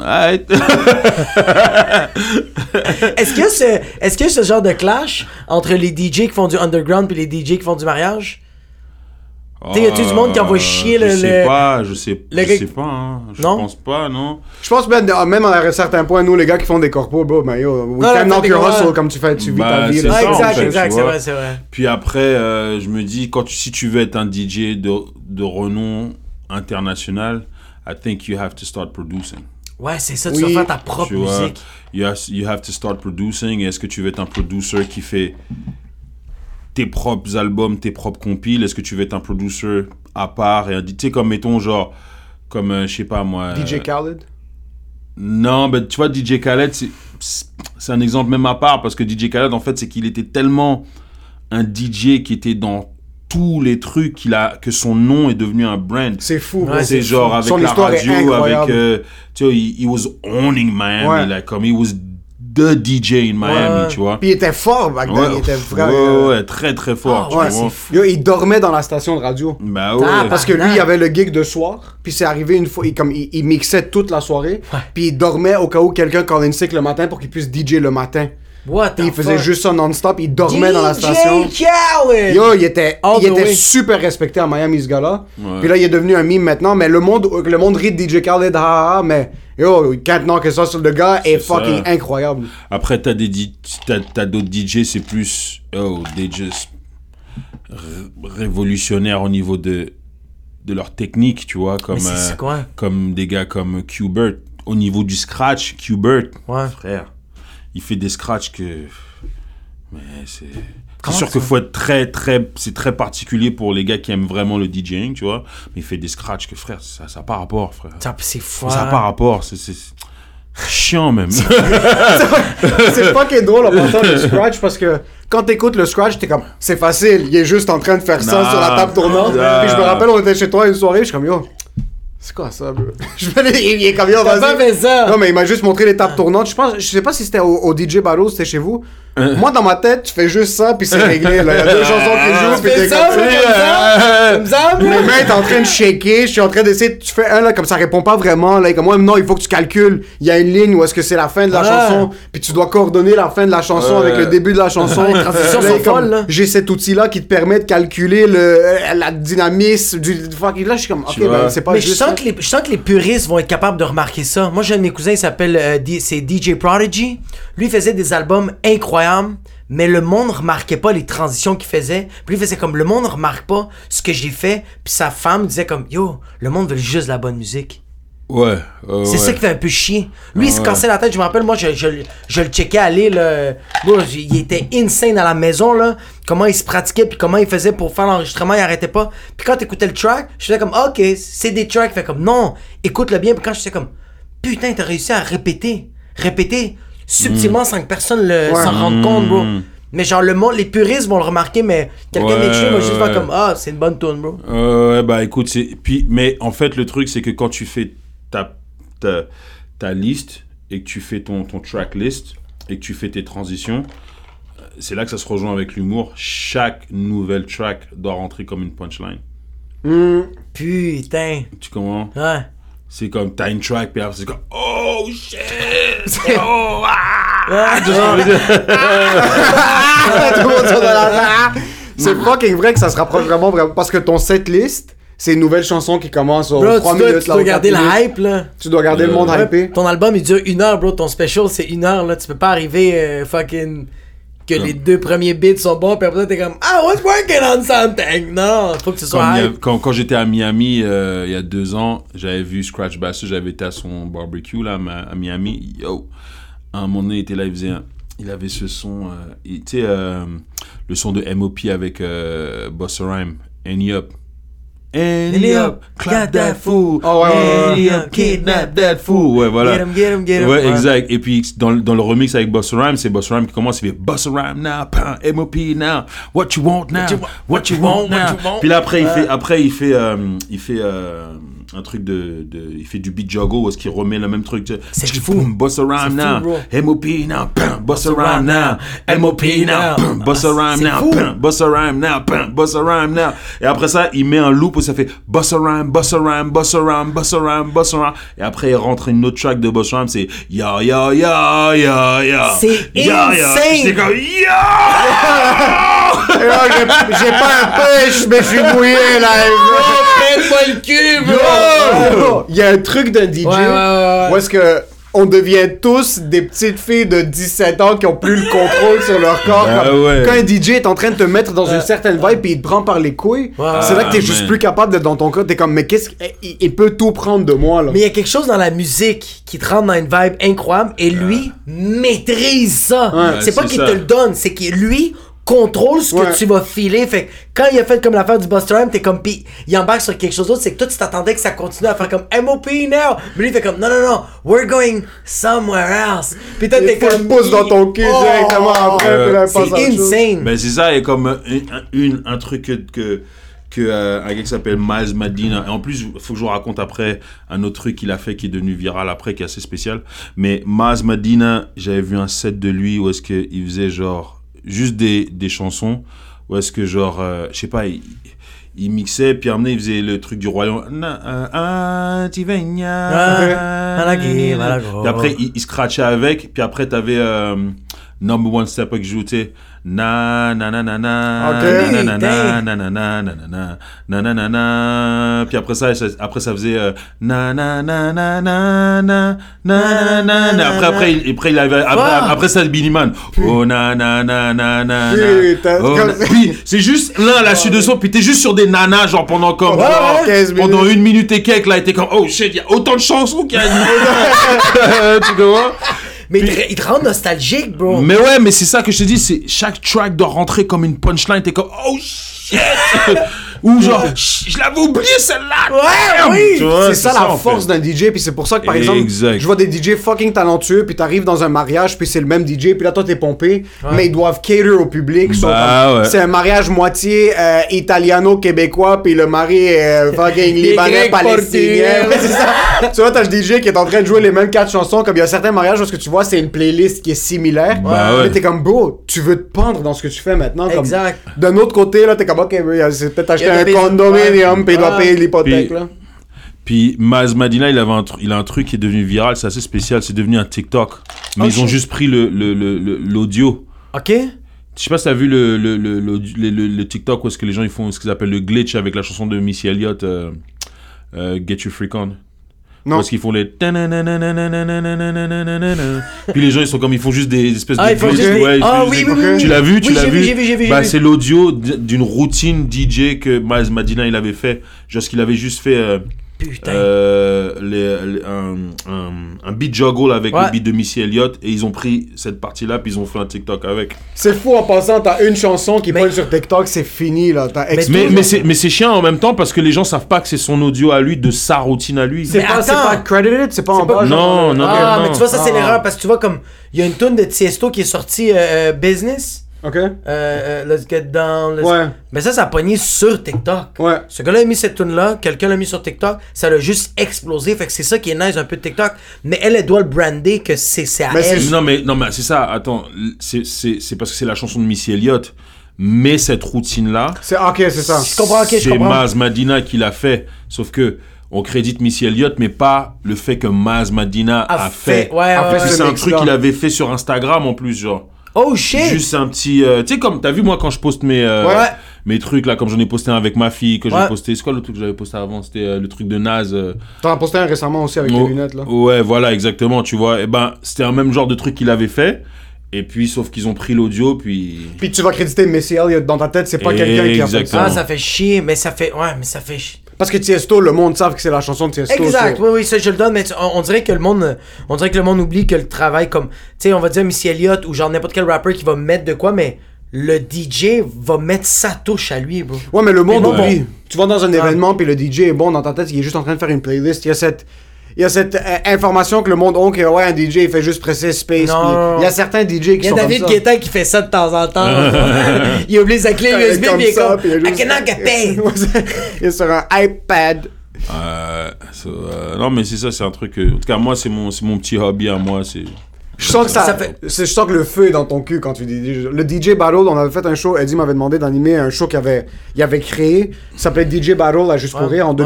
Est-ce que ce, est-ce que ce genre de clash entre les DJ qui font du underground et les DJ qui font du mariage? T'sais, y a-tu du monde qui envoie chier le- Je sais le- pas, je sais, le je sais pas, hein. Je Non? pense pas, non. Je pense même, même à un certain point, nous, les gars qui font des corpos, bro, ben yo, we Non, can la knock your hustle comme tu fais, tu vis Bah, ta vie. c'est là. Ah, ça, en exact, fait, tu exact, c'est vrai, c'est vrai. Puis après, euh, je me dis, quand tu, si tu veux être un DJ de, de renom international, I think you have to start producing. Ouais, c'est ça, tu Oui. vas faire ta propre Tu vois, musique. you have, you have to start producing. Et Est-ce que tu veux être un producer qui fait tes propres albums, tes propres compiles? Est-ce que tu veux être un producer à part et un, tu sais, comme mettons, genre, comme, euh, je sais pas moi. DJ euh, Khaled? Non, mais tu vois, DJ Khaled, c'est- c'est un exemple même à part parce que DJ Khaled, en fait, c'est qu'il était tellement un DJ qui était dans tous les trucs qu'il a, que son nom est devenu un brand. C'est fou, bro. Ouais, c'est genre fou. avec Son la radio, avec, euh, tu vois, he, he was owning Miami, Ouais. like, comme he was the DJ in Miami, Ouais. tu vois. Puis il était fort back then, il était ouais, vraiment. ouais, très très fort, Ah, tu ouais, vois. Yo, il dormait dans la station de radio. Bah ouais. Ah, Parce que lui, il avait le gig de soir, puis c'est arrivé une fois, il, comme, il, il mixait toute la soirée, puis il dormait au cas où quelqu'un callait une sick le matin pour qu'il puisse DJ le matin. What the Puis il faisait fuck? juste ça non-stop, il dormait dans la station. DJ Khaled! Yo, il était, All il the était way. super respecté à Miami, ce gars-là. Ouais. Puis là, il est devenu un meme maintenant, mais le monde, le monde rit de DJ Khaled, ha, ha, ha, mais yo, can't knock ça sur le gars est ça. fucking incroyable. Après, t'as des t'as, t'as d'autres DJ, c'est plus oh, des just ré- révolutionnaires au niveau de de leur technique, tu vois, comme euh, quoi? comme des gars comme Qbert. Au niveau du scratch, Qbert, Ouais. frère, il fait des scratchs que Mais c'est. Sûr qu'il faut être très, très. C'est très particulier pour les gars qui aiment vraiment le DJing, tu vois. Mais il fait des scratchs que, frère, ça n'a pas rapport, frère. Ça, C'est fou. Ça n'a pas rapport. C'est chiant, même. c'est fucking drôle en passant le scratch parce que quand t'écoutes le scratch, t'es comme, c'est facile, il est juste en train de faire ça sur la table tournante. Puis je me rappelle, on était chez toi une soirée, je suis comme, yo, c'est quoi ça, bro? Je me dis, il est comme, yo, T'as vas-y. pas fait ça. Non, mais il m'a juste montré les tables tournantes. Je pense, je sais pas si c'était au, au DJ Battle, c'était chez vous. Moi, dans ma tête, tu fais juste ça, puis c'est réglé, là. Il y a deux chansons qui jouent, puis Fais t'es comme, ça. Mes mains est en train de shaker, je suis en train d'essayer, tu fais un là, comme ça répond pas vraiment, là, comme moi, non, il faut que tu calcules, il y a une ligne où est-ce que c'est la fin de la chanson, puis tu dois coordonner la fin de la chanson Ouais. avec le début de la chanson. J'ai cet outil-là qui te permet de calculer le, la dynamisme du, fuck, là, je suis comme, ok, ben, c'est pas Mais je sens, que les, je sens que les puristes vont être capables de remarquer ça. Moi, j'ai un de mes cousins, il s'appelle euh, c'est DJ Prodigy. Lui, faisait des albums incroyables, mais le monde remarquait pas les transitions qu'il faisait. Puis il faisait comme le monde remarque pas ce que j'ai fait. Puis sa femme disait comme Yo, le monde veut juste la bonne musique. Ouais. euh, C'est ouais. ça qui fait un peu chier. Lui, il se cassait la tête. Je me rappelle, moi, je, je, je le checkais aller, là. Bro, j- il était insane à la maison, là. Comment il se pratiquait, puis comment il faisait pour faire l'enregistrement, il arrêtait pas. Puis quand t'écoutais le track, je faisais comme, ok, c'est des tracks. Fait comme, non, écoute-le bien. Puis quand je faisais comme, putain, t'as réussi à répéter. Répéter subtilement sans que personne le, s'en rende compte, bro. Mm. Mais genre, le monde, les puristes vont le remarquer, mais quelqu'un Ouais, d'écrit va juste ouais. faire comme, ah, c'est une bonne tune, bro. Euh, ouais, bah écoute, c'est. Puis, mais en fait, le truc, c'est que quand tu fais ta, ta, ta liste et que tu fais ton, ton track list et que tu fais tes transitions, euh, c'est là que ça se rejoint avec l'humour. Chaque nouvelle track doit rentrer comme une punchline. Putain. Tu comprends? Ouais. C'est comme, t'as une track, puis après, c'est comme, oh shit! Oh, ah! Tout le monde sur de la- C'est fucking vrai que ça se rapproche vraiment, vraiment, parce que ton set list, c'est une nouvelle chanson qui commence aux Bro, 3 tu dois, minutes. tu là, dois aux garder la minutes. hype, là. Tu dois garder le monde hypé. Ton album, il dure une heure, bro. Ton special, c'est une heure, là. Tu peux pas arriver euh, fucking. Que les deux premiers beats sont bons, puis après t'es comme, I was working on something? Non, faut que Quand, sois Mia- hype. quand, quand j'étais à Miami euh, il y a deux ans, j'avais vu Scratch Bass, j'avais été à son barbecue là à, Miami. Yo, à un moment donné, il était là, il faisait, un- il avait ce son, euh, il- tu sais, euh, le son de M.O.P. avec euh, Bossa Rhyme, Any Up. Any Up, clap that fool. Oh, ouais, ouais, ouais. Any Up, kidnap that fool. Ouais, voilà. Get 'em, get 'em, get 'em. Ouais, Ouais. exact. Et puis, dans, le- dans le remix avec Busta Rhymes, c'est Busta Rhymes qui commence, il fait Busta Rhymes now, pam, M.O.P. now, what you want now, what you want what now? you want? Puis là, après, il fait, après, il fait, euh, il fait euh, un truc de, de, Il fait du beat jogo où est-ce qu'il remet le même truc. C'est fou. Boss around now. MOP now. Boss around now. MOP now. Boss around now. Boss around now. Boss around now. Et après ça, il met un loop où ça fait boss around, boss around, boss around, boss around, boss around. Et après, il rentre une autre track de boss around. C'est ya, ya, ya, ya, ya. C'est insane. C'est comme ya! J'ai pas un pêche, mais je suis mouillé là. Le cul! Il y a un truc d'un DJ Ouais, ouais, ouais, ouais. où est-ce que on devient tous des petites filles de 17 ans qui ont plus le contrôle sur leur corps. Comme- ouais. Quand un DJ est en train de te mettre dans une certaine vibe et il te prend par les couilles, c'est là que t'es Ah, juste man. plus capable d'être dans ton corps. T'es comme, mais qu'est-ce qu'il il peut tout prendre de moi là. Mais il y a quelque chose dans la musique qui te rend dans une vibe incroyable et lui maîtrise ça. Ouais, c'est pas qu'il te le donne, c'est qu'il lui contrôle ce Ouais. que tu vas filer. Fait que quand il a fait comme l'affaire du Buster Rhymes, t'es comme pis il embarque sur quelque chose d'autre, c'est que toi tu t'attendais que ça continue à faire comme MOP now. Mais lui il fait comme non non non, we're going somewhere else. Puis toi Il t'es faut comme pouce dans ton cul Oh! directement après. Euh, C'est insane. Ben c'est ça, et comme un, une, un truc que, que, que euh, un gars qui s'appelle Miles Madina, et en plus, il faut que je vous raconte après un autre truc qu'il a fait qui est devenu viral après, qui est assez spécial. Mais Miles Madina, j'avais vu un set de lui où est-ce qu'il faisait genre juste des, des chansons, où est-ce que genre, euh, je sais pas, il, il mixait, puis donné, il faisait le truc du royaume. Ah. Puis après, il, il scratchait avec, puis après, t'avais euh, Number One Step qui joue, tu na na na na na Ok. na na na na na na na na na na na na na puis après ça, après ça faisait euh, na na na na na na na na na après après il, après il avait après, ça Billy Man oh na na na na na oh, na- puis c'est juste l'un à la suite de son puis t'es juste sur des nanas genre pendant comme Ouais, genre, ouais, 15 minutes. pendant une minute et quelques là t'es comme oh shit il y a autant de chansons qu'il y a tu Mais il, te, il te rend nostalgique, bro. Mais ouais, mais c'est ça que je te dis, c'est chaque track doit rentrer comme une punchline. T'es comme oh shit, ou genre je l'avais oublié celle-là. Ouais, oui. C'est ça la force d'un DJ, puis c'est pour ça que par exemple, Exact. je vois des DJ fucking talentueux, puis t'arrives dans un mariage, puis c'est le même DJ, puis là toi t'es pompé, mais ils doivent cater au public. Bah, ouais. C'est un mariage moitié euh, italiano-québécois, puis le mari est euh, fucking libanais, grec, palestinien. portugais. C'est ça. tu vois, t'as le DJ qui est en train de jouer les mêmes quatre chansons, comme il y a certains mariages où ce que tu vois, c'est une playlist qui est similaire. Bah, ouais. Mais t'es comme, bro, tu veux te pendre dans ce que tu fais maintenant. Comme, Exact. D'un autre côté, là, t'es comme, ok, c'est peut-être acheter Il y a un condominium, puis il doit Ouais. payer l'hypothèque, Puis- là. Puis Maz Madina, il avait un, il a un truc qui est devenu viral, c'est assez spécial, c'est devenu un TikTok. Mais Oh, ils ont juste pris le le- le- le- l'audio. Ok. Je sais pas si t'as vu le, le, le, l'audio- le, le- le TikTok où est-ce que les gens ils font ce qu'ils appellent le glitch avec la chanson de Missy Elliott, euh, euh, Get Your Freak On. Non. Parce qu'ils font les. Puis les gens ils sont comme ils font juste des espèces Ah, de juste des- Ouais, Ah, oui, juste oui, des- oui, Tu oui. l'as vu, tu Oui, l'as vu? vu, vu, vu, Bah, c'est l'audio d'une routine DJ que Miles Madina il avait fait. Genre ce qu'il avait juste fait. euh, Putain. euh, les- les- un, un, un beat juggle avec Ouais. le beat de Missy Elliott et ils ont pris cette partie là puis ils ont fait un TikTok avec. C'est fou en passant, t'as une chanson qui Mais- pointe sur TikTok, c'est fini là. T'as Mais- Mais, mais c'est mais c'est chiant en même temps parce que les gens savent pas que c'est son audio à lui de sa routine à lui. C'est Mais pas, pas credited, c'est pas en pas- bas. Non, non, ah, non, mais non. tu vois, ça, c'est Ah. l'erreur. Parce que tu vois, comme. Il y a une tune de Tiesto qui est sortie euh, euh, Business. Ok. Euh, euh, let's get down. let's- Ouais. Mais ça, ça a pogné sur TikTok. Ouais. Ce gars-là a mis cette tune-là, quelqu'un l'a mis sur TikTok, ça l'a juste explosé. Fait que c'est ça qui est nice un peu de TikTok. Mais elle, elle doit le brander que c'est c'est à Mais c'est elle. Non mais non mais c'est ça. Attends, c'est c'est c'est parce que c'est la chanson de Missy Elliott. Mais cette routine là, C'est ok, c'est ça. Je comprends, ok, je c'est. Maz Madina qui l'a fait. Sauf que on crédite Missy Elliott, mais pas le fait que Maz Madina a, A fait. fait, ouais, A ouais, fait ouais. C'est un truc qu'il avait fait sur Instagram en plus, genre. Oh shit! Juste un petit. euh, tu sais, comme. T'as vu, moi, quand je poste mes. euh, Ouais. Mes trucs là, comme j'en ai posté un avec ma fille, que j'ai Ouais. posté. C'est quoi le truc que j'avais posté avant? C'était euh, le truc de Naz. euh, T'en as posté un récemment aussi avec Oh, les lunettes là. Ouais, voilà, exactement, tu vois. Et ben, c'était un même genre de truc qu'il avait fait. Et puis, sauf qu'ils ont pris l'audio, puis. Puis tu vas créditer Missy Elliott dans ta tête, c'est pas quelqu'un qui a fait Exactement. ça. Ah, ça fait chier, mais ça fait. Ouais, mais ça fait chier. Parce que Tiesto, le monde savent que c'est la chanson de Tiesto. Exact, oui, oui, ça je le donne, mais on, on dirait que le monde, on dirait que le monde oublie que le travail comme, tu sais, on va dire Missy Elliott ou genre n'importe quel rapper qui va mettre de quoi, mais le DJ va mettre sa touche à lui, bro. Ouais, mais le monde oublie. Tu vas dans un événement, puis le DJ est bon dans ta tête, il est juste en train de faire une playlist. Il y a cette. Il y a cette euh, information que le monde a que ouais un DJ il fait juste presser space Non. il y a certains DJ qui Il y a sont David comme ça. Guetta qui fait ça de temps en temps. il oublie sa clé Comme USB puis il est ça, comme, il juste- c'est- il est sur un iPad. Euh, so, euh, non, mais c'est ça, c'est un truc. en tout cas, moi, c'est mon, c'est mon petit hobby à moi. C'est. Je sens que ça, Ça fait- je sens que le feu est dans ton cul quand tu dis DJ. Le DJ Battle, on avait fait un show, Eddie m'avait demandé d'animer un show qu'il avait, il avait créé, ça s'appelait DJ Battle à Juste Ouais, rire en ouais.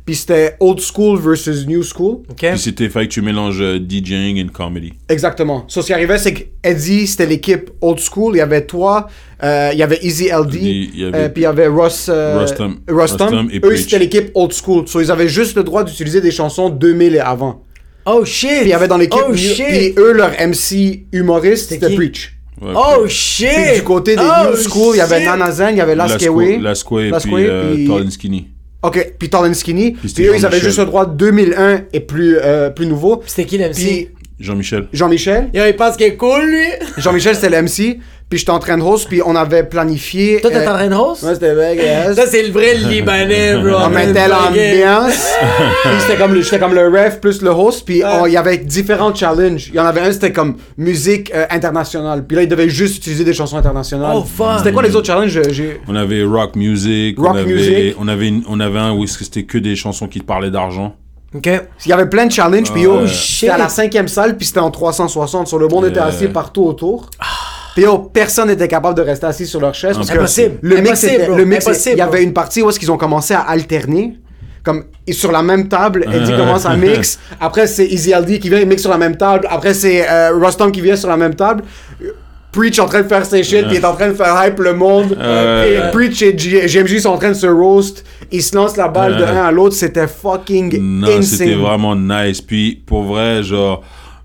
2019. Puis c'était old school versus new school. Ok. Puis c'était, fallait que tu mélanges euh, DJing et comedy. Exactement. So, ce qui arrivait, c'est que Eddie, c'était l'équipe old school. Il y avait toi, euh, il y avait Easy LD, Il y avait- euh, puis il y avait Ross, euh, Rustum. Rustum. Rustum et Eux, c'était l'équipe old school. So, ils avaient juste le droit d'utiliser des chansons 2000 et avant. Oh shit. Puis il y avait dans l'équipe, Oh shit. puis eux, leur MC humoriste, C'était? Preach. Ouais, Oh Puis shit. du côté des Oh, new school, il y avait. Nana Zen, il y avait Laskewe. Lasquay et puis, puis- Tall and Skinny. Ok, puis Tall and Skinny. Puis, c'était eux, ils avaient juste le droit 2001 et plus, euh, plus nouveau. C'était qui l'MC? Puis Jean-Michel. Jean-Michel. Il pense qu'il est cool, lui. Jean-Michel, c'était l'MC. Puis j'étais en train de host, puis on avait planifié. Toi, t'es euh, en train de host? Ouais, c'était yes. Ça, c'est le vrai Libanais, bro. On mettait l'ambiance. puis c'était comme, le- j'étais comme le ref plus le host. Puis il y avait différents challenges. Il y en avait un, c'était comme musique euh, internationale. Puis là, ils devaient juste utiliser des chansons internationales. Oh, fuck. C'était quoi les autres challenges? J'ai- On avait rock music. Rock on avait, music. On avait, une- on avait un où est-ce que c'était que des chansons qui parlaient d'argent. Ok. Il y avait plein de challenges. Puis Oh, c'était à la cinquième salle. Puis c'était en 360. Sur le monde était assis partout autour. Puis yo, personne n'était capable de rester assis sur leur chaise. Parce que Impossible. le mix, Impossible, était- bro. le mix, Impossible, il y avait une partie où est-ce qu'ils ont commencé à alterner. Comme et sur la même table, Eddie commence à mix. Après, c'est Easy LD qui vient, il mixe sur la même table. Après, c'est euh, qui vient sur la même table. Preach en train de faire ses shit, puis il est en train de faire hype le monde. Euh, et Preach et G- sont en train de se roast. Ils se lancent la balle de Euh. un à l'autre. C'était fucking Non, insane. c'était vraiment nice. Puis, pour vrai, genre,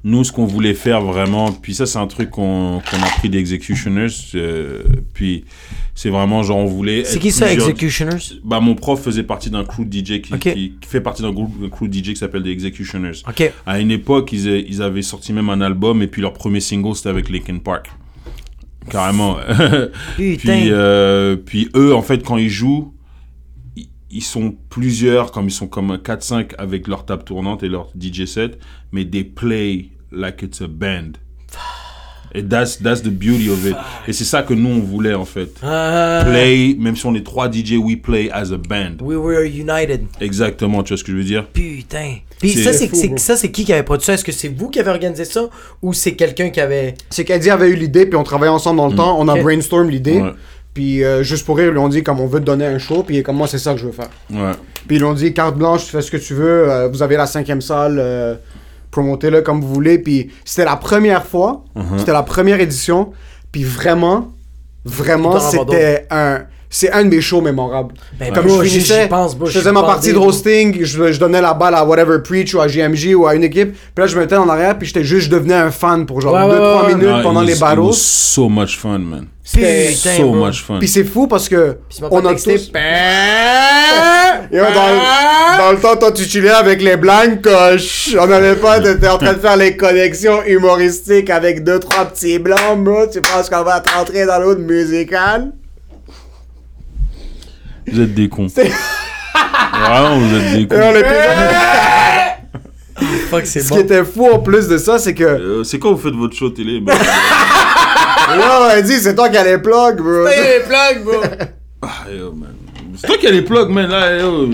nous, ce qu'on voulait faire vraiment, puis ça, c'est un truc qu'on qu'on a pris des Executioners, euh, puis c'est vraiment genre, on voulait. C'est qui ça, Executioners? Bah, mon prof faisait partie d'un crew DJ qui, qui- qui fait partie d'un groupe crew DJ qui s'appelle The Executioners. Ok. À une époque, ils, a- ils avaient sorti même un album et puis leur premier single c'était avec Linkin Park. Carrément. Puis, euh, puis eux, en fait, quand ils jouent, ils- sont plusieurs, comme ils sont comme un 4-5 avec leur table tournante et leur DJ set, mais they play like it's a band. Et that's, that's the beauty of it. Et c'est ça que nous, on voulait, en fait. Ah, Play, même si on est trois DJ, we play as a band. we were united. Exactement, tu vois ce que je veux dire? Putain. Puis ça, c'est ça, c'est qui qui avait produit ça? Est-ce que c'est vous qui avez organisé ça ou c'est quelqu'un qui avait. C'est qu'Eddie avait eu l'idée, puis on travaillait ensemble dans le temps. On a Ok. brainstorm l'idée. Ouais. Puis euh, juste pour rire, ils lui ont dit comme on veut te donner un show, puis comme moi c'est ça que je veux faire. Ouais. Puis ils lui ont dit carte blanche, tu fais ce que tu veux, euh, vous avez la cinquième salle, euh, promotez-le comme vous voulez. Puis c'était la première fois, Uh-huh. c'était la première édition, puis vraiment, vraiment c'était un, c'est un de mes shows mémorables. Ben, Comme bro, je finissais, j'y pense, bro, je faisais ma partie de roasting, je, je donnais la balle à whatever Preach ou à JMJ ou à une équipe. Puis là je me mettais en arrière, puis j'étais juste, je devenais un fan pour genre Ouais, 2-3 ouais, ouais. minutes Ah, pendant it les battles. It was so much fun, man. C'était- so bro. much fun. Puis c'est fou parce que on pas a tous... Yo, dans, dans le temps, toi, tu chillais avec les blancs, coche. On n'avait pas, t'étais en train de faire les connexions humoristiques avec deux, trois petits blancs, bro. Tu penses qu'on va te rentrer dans l'autre musicale? Vous êtes des cons. Vraiment, vous êtes des Et on cons. l'épisode- Fuck, c'est Ce bon. qui était fou en plus de ça, c'est que. Euh, c'est quand vous faites votre show télé ben, Là, on a dit, c'est toi qui as les plugs, bro. les plugs, bro. ah, yo, man. C'est toi qui as les plugs, man. Là, yo.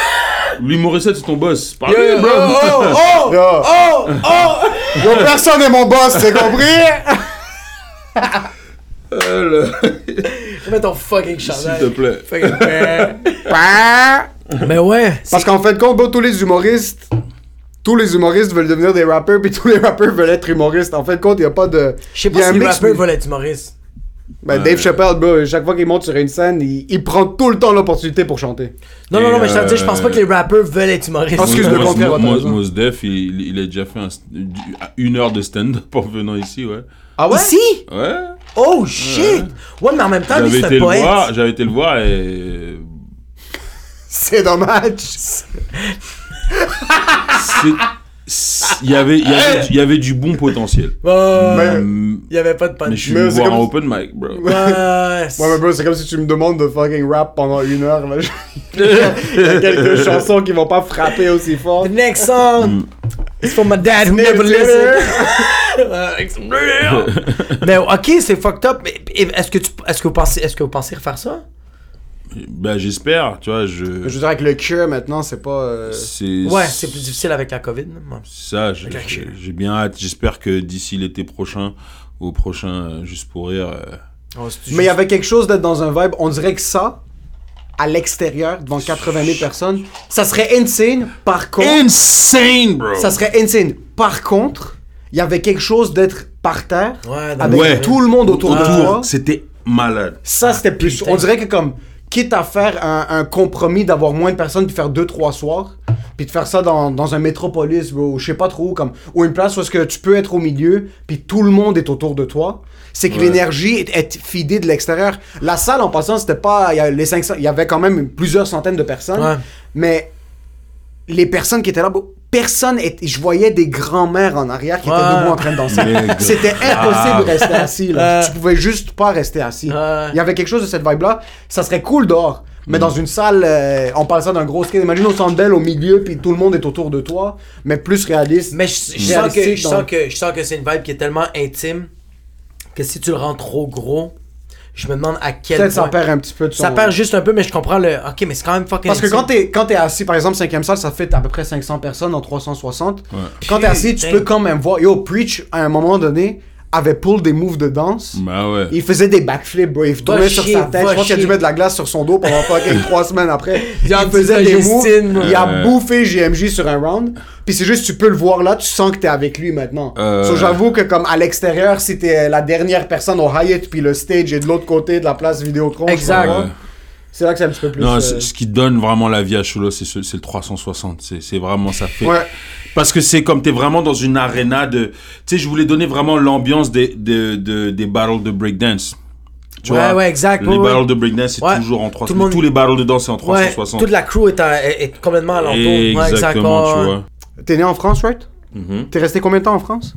Louis Morissette, c'est ton boss. Parlez, Yo, bro. oh, oh, Yo, oh, oh. yo, personne n'est mon boss, c'est compris? Euh, le- Mets ton fucking S'il te chandail. plaît. Fucking Mais ouais. Parce qu'en fait, compte, tous les humoristes. Tous les humoristes veulent devenir des rappeurs, puis tous les rappeurs veulent être humoristes. En fait, compte, il n'y a pas de. Je sais il y a pas un si les rappeurs veulent être humoristes. Ben, Dave Chappelle, bro, chaque fois qu'il monte sur une scène, il, il prend tout le temps l'opportunité pour chanter. Non, Et, non, non, mais je t'en dis, je pense euh, pas que les rappeurs veulent être humoristes. Parce que- Excuse le contraire, Mos- Def, il, il a déjà fait un- une heure de stand-up en venant ici, ouais. Ah Ici? Ouais. Oh shit! Ouais, mais en même temps, lui, J'avais c'est été un le poète. voir, j'avais été le voir et C'est dommage. c'est- il y avait il y avait il y avait du bon potentiel. Mais- il y avait pas de Mais punch. je suis Mais voir un open mic, bro. Ouais, Ouais, mais bro, c'est comme si tu me demandes de fucking rap pendant une heure. Là. Il y a quelques chansons qui vont pas frapper aussi fort. Next song is for my dad who never listened. Avec son- mais ok, c'est fucked up. Est-ce que tu, est-ce que vous pensez, est-ce que vous pensez refaire ça? Ben j'espère, tu vois, je Je veux dire, avec le cure maintenant, c'est pas. euh, c'est Ouais, c'est plus difficile avec la COVID. Ouais. ça, j'ai bien hâte, j'espère que d'ici l'été prochain ou au prochain euh, juste pour rire euh, Oh, Mais il y avait quelque chose d'être dans un vibe. On dirait que ça, à l'extérieur, devant 80 000 personnes, ça serait insane. Par contre. insane, bro. Ça serait insane. Par contre, il y avait quelque chose d'être par terre. Ouais, Avec Ouais. tout le monde autour de toi. c'était malade. Ça, c'était plus. putain. On dirait que comme, quitte à faire un, un compromis d'avoir moins de personnes, puis faire deux, trois soirs, puis de faire ça dans, dans un métropolis, ou je sais pas trop où, comme, ou une place où est-ce que tu peux être au milieu, puis tout le monde est autour de toi, c'est que Ouais. l'énergie est, est feedée de l'extérieur. La salle, en passant, c'était pas. Il y, a les 500 il y avait quand même plusieurs centaines de personnes, Ouais. mais les personnes qui étaient là, bro, personne. est- je voyais des grands-mères en arrière qui étaient Ouais. debout en train de danser. C'était impossible de rester assis. Là. Euh. Tu pouvais juste pas rester assis. Il y avait quelque chose de cette vibe-là. Ça serait cool dehors. Mais dans une salle, euh, on parle ça d'un gros skate. Imagine au centre au milieu, puis tout le monde est autour de toi. Mais plus réaliste. Mais je, je sens que, je, dans- sens que, je sens que c'est une vibe qui est tellement intime que si tu le rends trop gros, je me demande à quel Peut-être ça perd un petit peu de son... Ça perd juste un peu, mais je comprends le. Ok, mais c'est quand même fucking. Parce que quand t'es, quand t'es assis, par exemple, 5ème salle, ça fait à peu près 500 personnes en 360. Ouais. Quand t'es assis, tu peux quand même voir. Yo, Preach, à un moment donné, avait pull des moves de danse. Bah ouais. Il faisait des backflips, bro. Il tournait sur sa tête. Je pense qu'il a dû mettre de la glace sur son dos pendant fucking trois semaines après. Il faisait des moves. Justine, Il a bouffé JMJ sur un round. Puis c'est juste, tu peux le voir là, tu sens que t'es avec lui maintenant. Euh. So, j'avoue que comme à l'extérieur, si t'es la dernière personne au Hyatt, puis le stage est de l'autre côté de la place Vidéotron. Exact. C'est là que c'est un petit peu plus. Non, euh, ce qui donne vraiment la vie à Cholo, c'est ce- c'est le 360. C'est c'est vraiment, ça fait. Ouais. Parce que c'est comme t'es vraiment dans une arena de. Tu sais, je voulais donner vraiment l'ambiance des, de, de- des battles de breakdance. Tu Ouais, vois, ouais, exact, Les ouais, battles ouais. de breakdance, c'est Ouais. toujours en 360. Tout le monde- Tous les battles de danse, c'est en Ouais, 360. toute la crew est, est, est complètement. Ouais, exact, Exactement, ouais, tu vois. T'es né en France, right? Mhm. T'es resté combien de temps en France?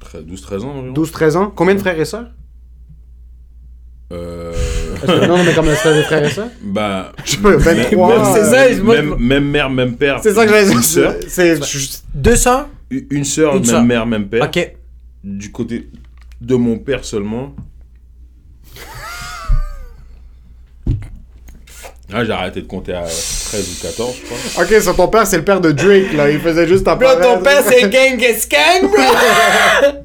Très- 12-13 ans environ. 12-13 ans. Combien de frères et sœurs? Euh, que- Non, mais comme le frère des frères et sœurs bah. Je sais pas, 23. même, euh, c'est ça, même, moi, même, même mère, même père. C'est ça que j'allais Une dire. sœur. C'est. je- Deux sœurs Une sœur, Une même mère, même père. Ok. Du côté de mon père seulement. Ah, j'ai arrêté de compter à 13 ou 14, je crois. Ok, ça, ton père, c'est le père de Drake, là. Il faisait juste Bro, apparaître. ton père, c'est Genghis Khan, bro!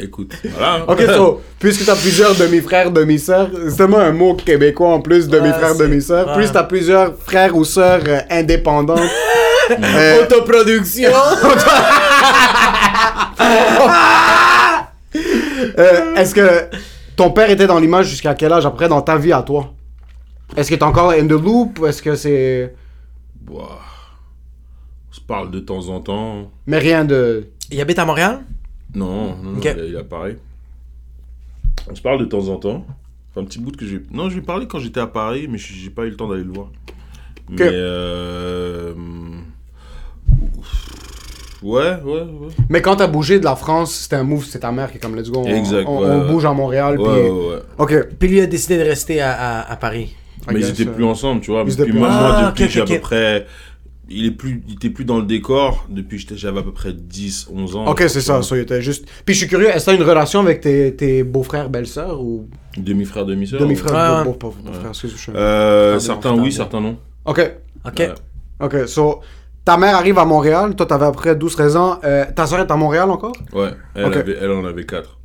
Écoute, voilà. Ok, so, puisque t'as plusieurs demi-frères, demi-sœurs, c'est tellement un mot québécois en plus, demi-frère, c'est- demi-sœur. ouais. Plus t'as plusieurs frères ou sœurs euh, indépendantes. euh, Autoproduction! euh, Est-ce que ton père était dans l'image jusqu'à quel âge après dans ta vie à toi? Est-ce que t'es encore in the loop? Ou est-ce que c'est. Ouah. On se parle de temps en temps. Mais rien de. Il habite à Montréal? Non, non, non, Ok. il, a- il apparaît. On se parle de temps en temps. Enfin, un petit bout que j'ai. Non, je lui ai parlé quand j'étais à Paris, mais j'ai pas eu le temps d'aller le voir. Mais. Euh... Ouais, ouais, ouais. Mais quand t'as bougé de la France, c'était un move, c'est ta mère qui est comme let's go. on- Exact, On, ouais, on ouais. bouge à Montréal, Ouais, puis. ouais. Ok. Puis lui a décidé de rester à, à, à Paris. Mais ils étaient euh, plus ensemble, tu vois. Puis plus moi, Ah, depuis ok, que j'ai à peu près. Il, est plus, il était plus dans le décor depuis que j'étais- j'avais à peu près 10, 11 ans. Ok, c'est ça, ça, il était juste. Puis je suis curieux, est-ce que t'as une relation avec tes, tes beaux-frères, belles-sœurs ou demi-frères, Ouais, beaux, ouais. beaux- beaux- beaux-frères, excuse, suis- Euh, Ah, certains non, oui, certains non. Ok, Ok. Ouais. ok, so. Ta mère arrive à Montréal, toi t'avais après 12-13 ans. euh, ta soeur est à Montréal encore? Ouais, elle, avait, elle en avait 4.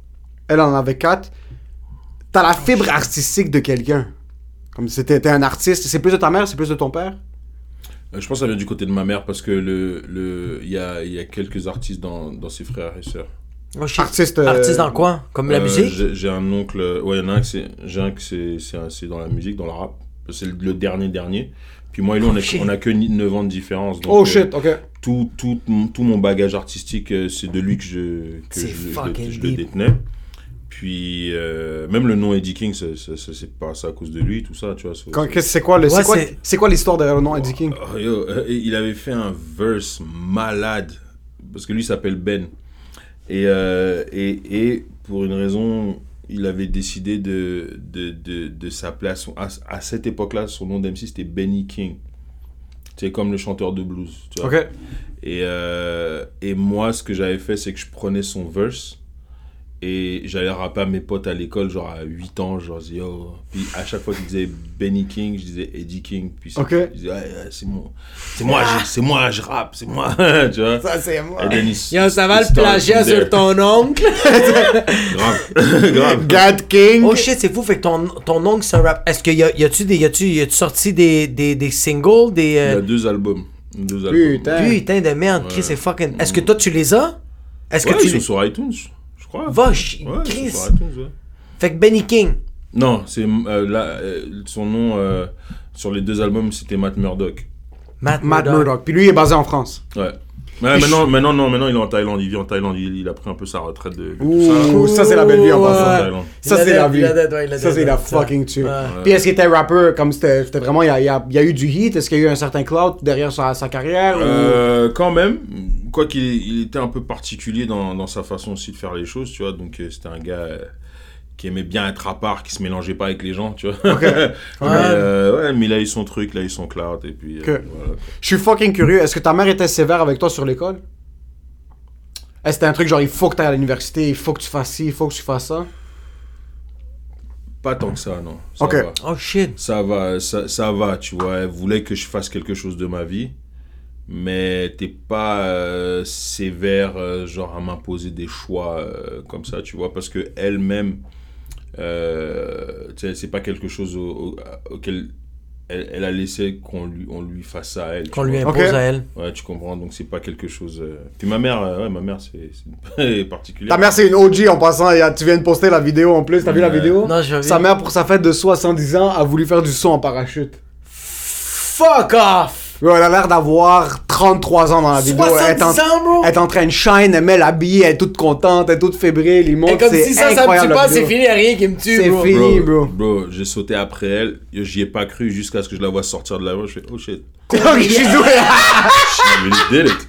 Elle en avait 4. T'as la fibre artistique de quelqu'un. Comme si t'étais un artiste. C'est plus de ta mère, c'est plus de ton père? Je pense que ça vient du côté de ma mère parce que le, le, il y, a, il y a quelques artistes dans, dans ses frères et sœurs. Oh. Artiste. euh, Artiste dans quoi? Comme la Euh, musique? j'ai- un oncle, euh, ouais, il y en a un que c'est, j'ai un que c'est, c'est, dans la musique, dans le rap. C'est le, le dernier dernier. Puis moi et lui, on, Oh, a, shit. on a que 9 ans de différence. donc, Oh euh, shit, ok. tout, tout, mon- tout mon bagage artistique, euh, c'est de lui que je, que je, je le- je le détenais. Puis, euh, même le nom Eddie King, c'est, pas ça à cause de lui, tout ça, tu vois. c'est- quoi le- Ouais, c'est quoi, c'est- c'est quoi l'histoire derrière le nom Eddie King? Oh, yo, euh, il avait fait un verse malade parce que lui s'appelle Ben et, euh, et et pour une raison il avait décidé de de, de, de s'appeler à, son- à, à cette époque-là son nom d'MC c'était Benny King c'est comme le chanteur de blues tu vois. Ok. et euh, et moi ce que j'avais fait c'est que je prenais son verse et j'allais rapper à mes potes à l'école, genre à 8 ans, genre, je disais, yo. Puis à chaque fois qu'ils disaient Benny King, je disais Eddie King. Puis c'est- Ok. je disais, ouais, ouais, c'est moi. C'est moi, je- c'est moi, je rappe, c'est moi. tu vois? Ça, c'est moi. Et then il- Yo, ça va le plagiat sur ton oncle? Grave. Grave. Gad King. Oh shit, c'est fou, fait que ton, ton oncle c'est un rap. Est-ce qu'il y a, y a-tu des, y a-tu, y a-tu sorti des, des, des singles, des. Il y a euh, deux albums. Deux albums. Putain. Putain de merde, Chris, c'est fucking. Est-ce que toi tu les as? Est-ce Ouais, que tu ils sont les. sur iTunes, crois. Va, Ouais, Chris. sont sur iTunes, ouais. Fait que Benny King. Non, c'est euh, là, euh, son nom euh, sur les deux albums, c'était Matt Murdock. Matt, Matt Murdock. Murdock. Puis lui, il est basé en France. Ouais. Ouais, maintenant, maintenant, non, maintenant, il est en Thaïlande. Il vit en Thaïlande. Il, il a pris un peu sa retraite de, de tout ça. Ouh, ça, c'est la belle vie en Ouais. passant. Thaïlande. Ça, c'est la vie. ouais, Ça, c'est la ouais, fucking tue. Ouais. Puis est-ce qu'il était rappeur comme c'était vraiment. Il y a, il y a- il y a eu du hit Est-ce qu'il y a eu un certain clout derrière sa, sa carrière ou- Euh, quand même, quoi qu'il il était un peu particulier dans, dans sa façon aussi de faire les choses, tu vois. Donc euh, c'était un gars euh, qui aimait bien être à part, qui se mélangeait pas avec les gens, tu vois. mais, euh, ouais, mais il a eu son truc, il a eu son cloud et puis euh, voilà. Je suis fucking curieux. Est-ce que ta mère était sévère avec toi sur l'école? Est-ce que c'était un truc genre il faut que tu ailles à l'université, il faut que tu fasses ci, il faut que tu fasses ça? Pas tant que ça, non. Ça Ok. va. Oh shit. Ça va, ça, ça va, tu vois. Elle voulait que je fasse quelque chose de ma vie, mais t'es pas euh, sévère, euh, genre à m'imposer des choix euh, comme ça, tu vois, parce que elle-même, euh, c'est pas quelque chose au- au- auquel elle, elle a laissé qu'on lui, on lui fasse ça à elle. Qu'on lui impose Ok. à elle. Ouais, tu comprends, donc c'est pas quelque chose. euh, Puis ma mère, euh, ouais, ma mère, c'est particulier. Ta mère, c'est une OG en passant. Y a- Tu viens de poster la vidéo en plus. T'as vu la vidéo? Non, j'ai Sa mère, pour sa fête de 70 ans, a voulu faire du saut en parachute. Fuck off! Ouais, elle a l'air d'avoir 33 ans dans la vidéo. Elle est, en, 70 ans, bro! elle est en train de shine, elle met l'habillé, elle est toute contente, elle est toute fébrile. Il Et montre, comme c'est si ça, ça me tue la pas, c'est fini, y a rien qui me tue, C'est bro. fini. Bro, bro. bro, j'ai sauté après elle, j'y ai pas cru jusqu'à ce que je la vois sortir de l'avion. Je fais, oh shit, Donc, je suis doué. Did it.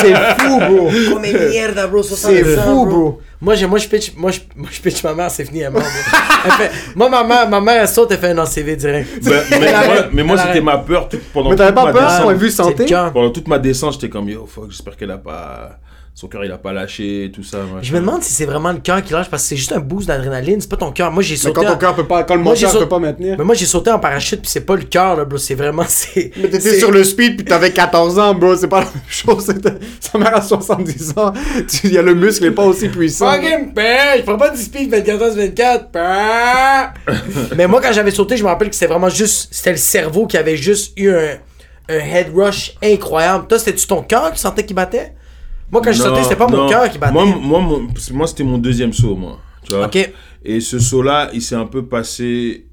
C'est fou, bro. Comme merde, bro, 70 C'est fou, bro. Moi, j'ai- moi, je pitch, moi, je, moi, je pitch ma mère, c'est fini, elle morte, bro. Elle fait, moi, ma mère, ma mère, elle saute, elle fait un CV direct. Ben, mais, moi, mais moi, c'était ma peur tout- pendant Mais t'avais toute pas ma peur, descente. point de vue C'est santé? le cœur. Pendant toute ma descente, j'étais comme yo, fuck, j'espère qu'elle a pas. Son cœur, il a pas lâché, et tout ça. machin. Je me demande si c'est vraiment le cœur qui lâche parce que c'est juste un boost d'adrénaline, c'est pas ton cœur. Moi, j'ai Mais sauté. quand ton en- cœur peut pas, quand le Moi, moteur peut pas maintenir. Mais moi, j'ai sauté en parachute, puis c'est pas le cœur, là, bro. C'est vraiment. c'est- Mais t'étais sur le speed puis t'avais 14 ans, bro. C'est pas la même chose. C'était- Sa mère a 70 ans. Tu- Il y a le muscle, est pas aussi puissant. Fucking père, je prends pas du speed 24 h 24. père. Mais moi, quand j'avais sauté, je me rappelle que c'était vraiment juste. C'était le cerveau qui avait juste eu un, un head rush incroyable. Toi, c'était-tu ton cœur qui sentait qu'il battait? Moi, quand je sautais, c'était pas mon non. cœur qui battait. Moi, moi, mon- moi, c'était mon deuxième saut, moi. Tu vois Ok. Et ce saut-là, il s'est un peu passé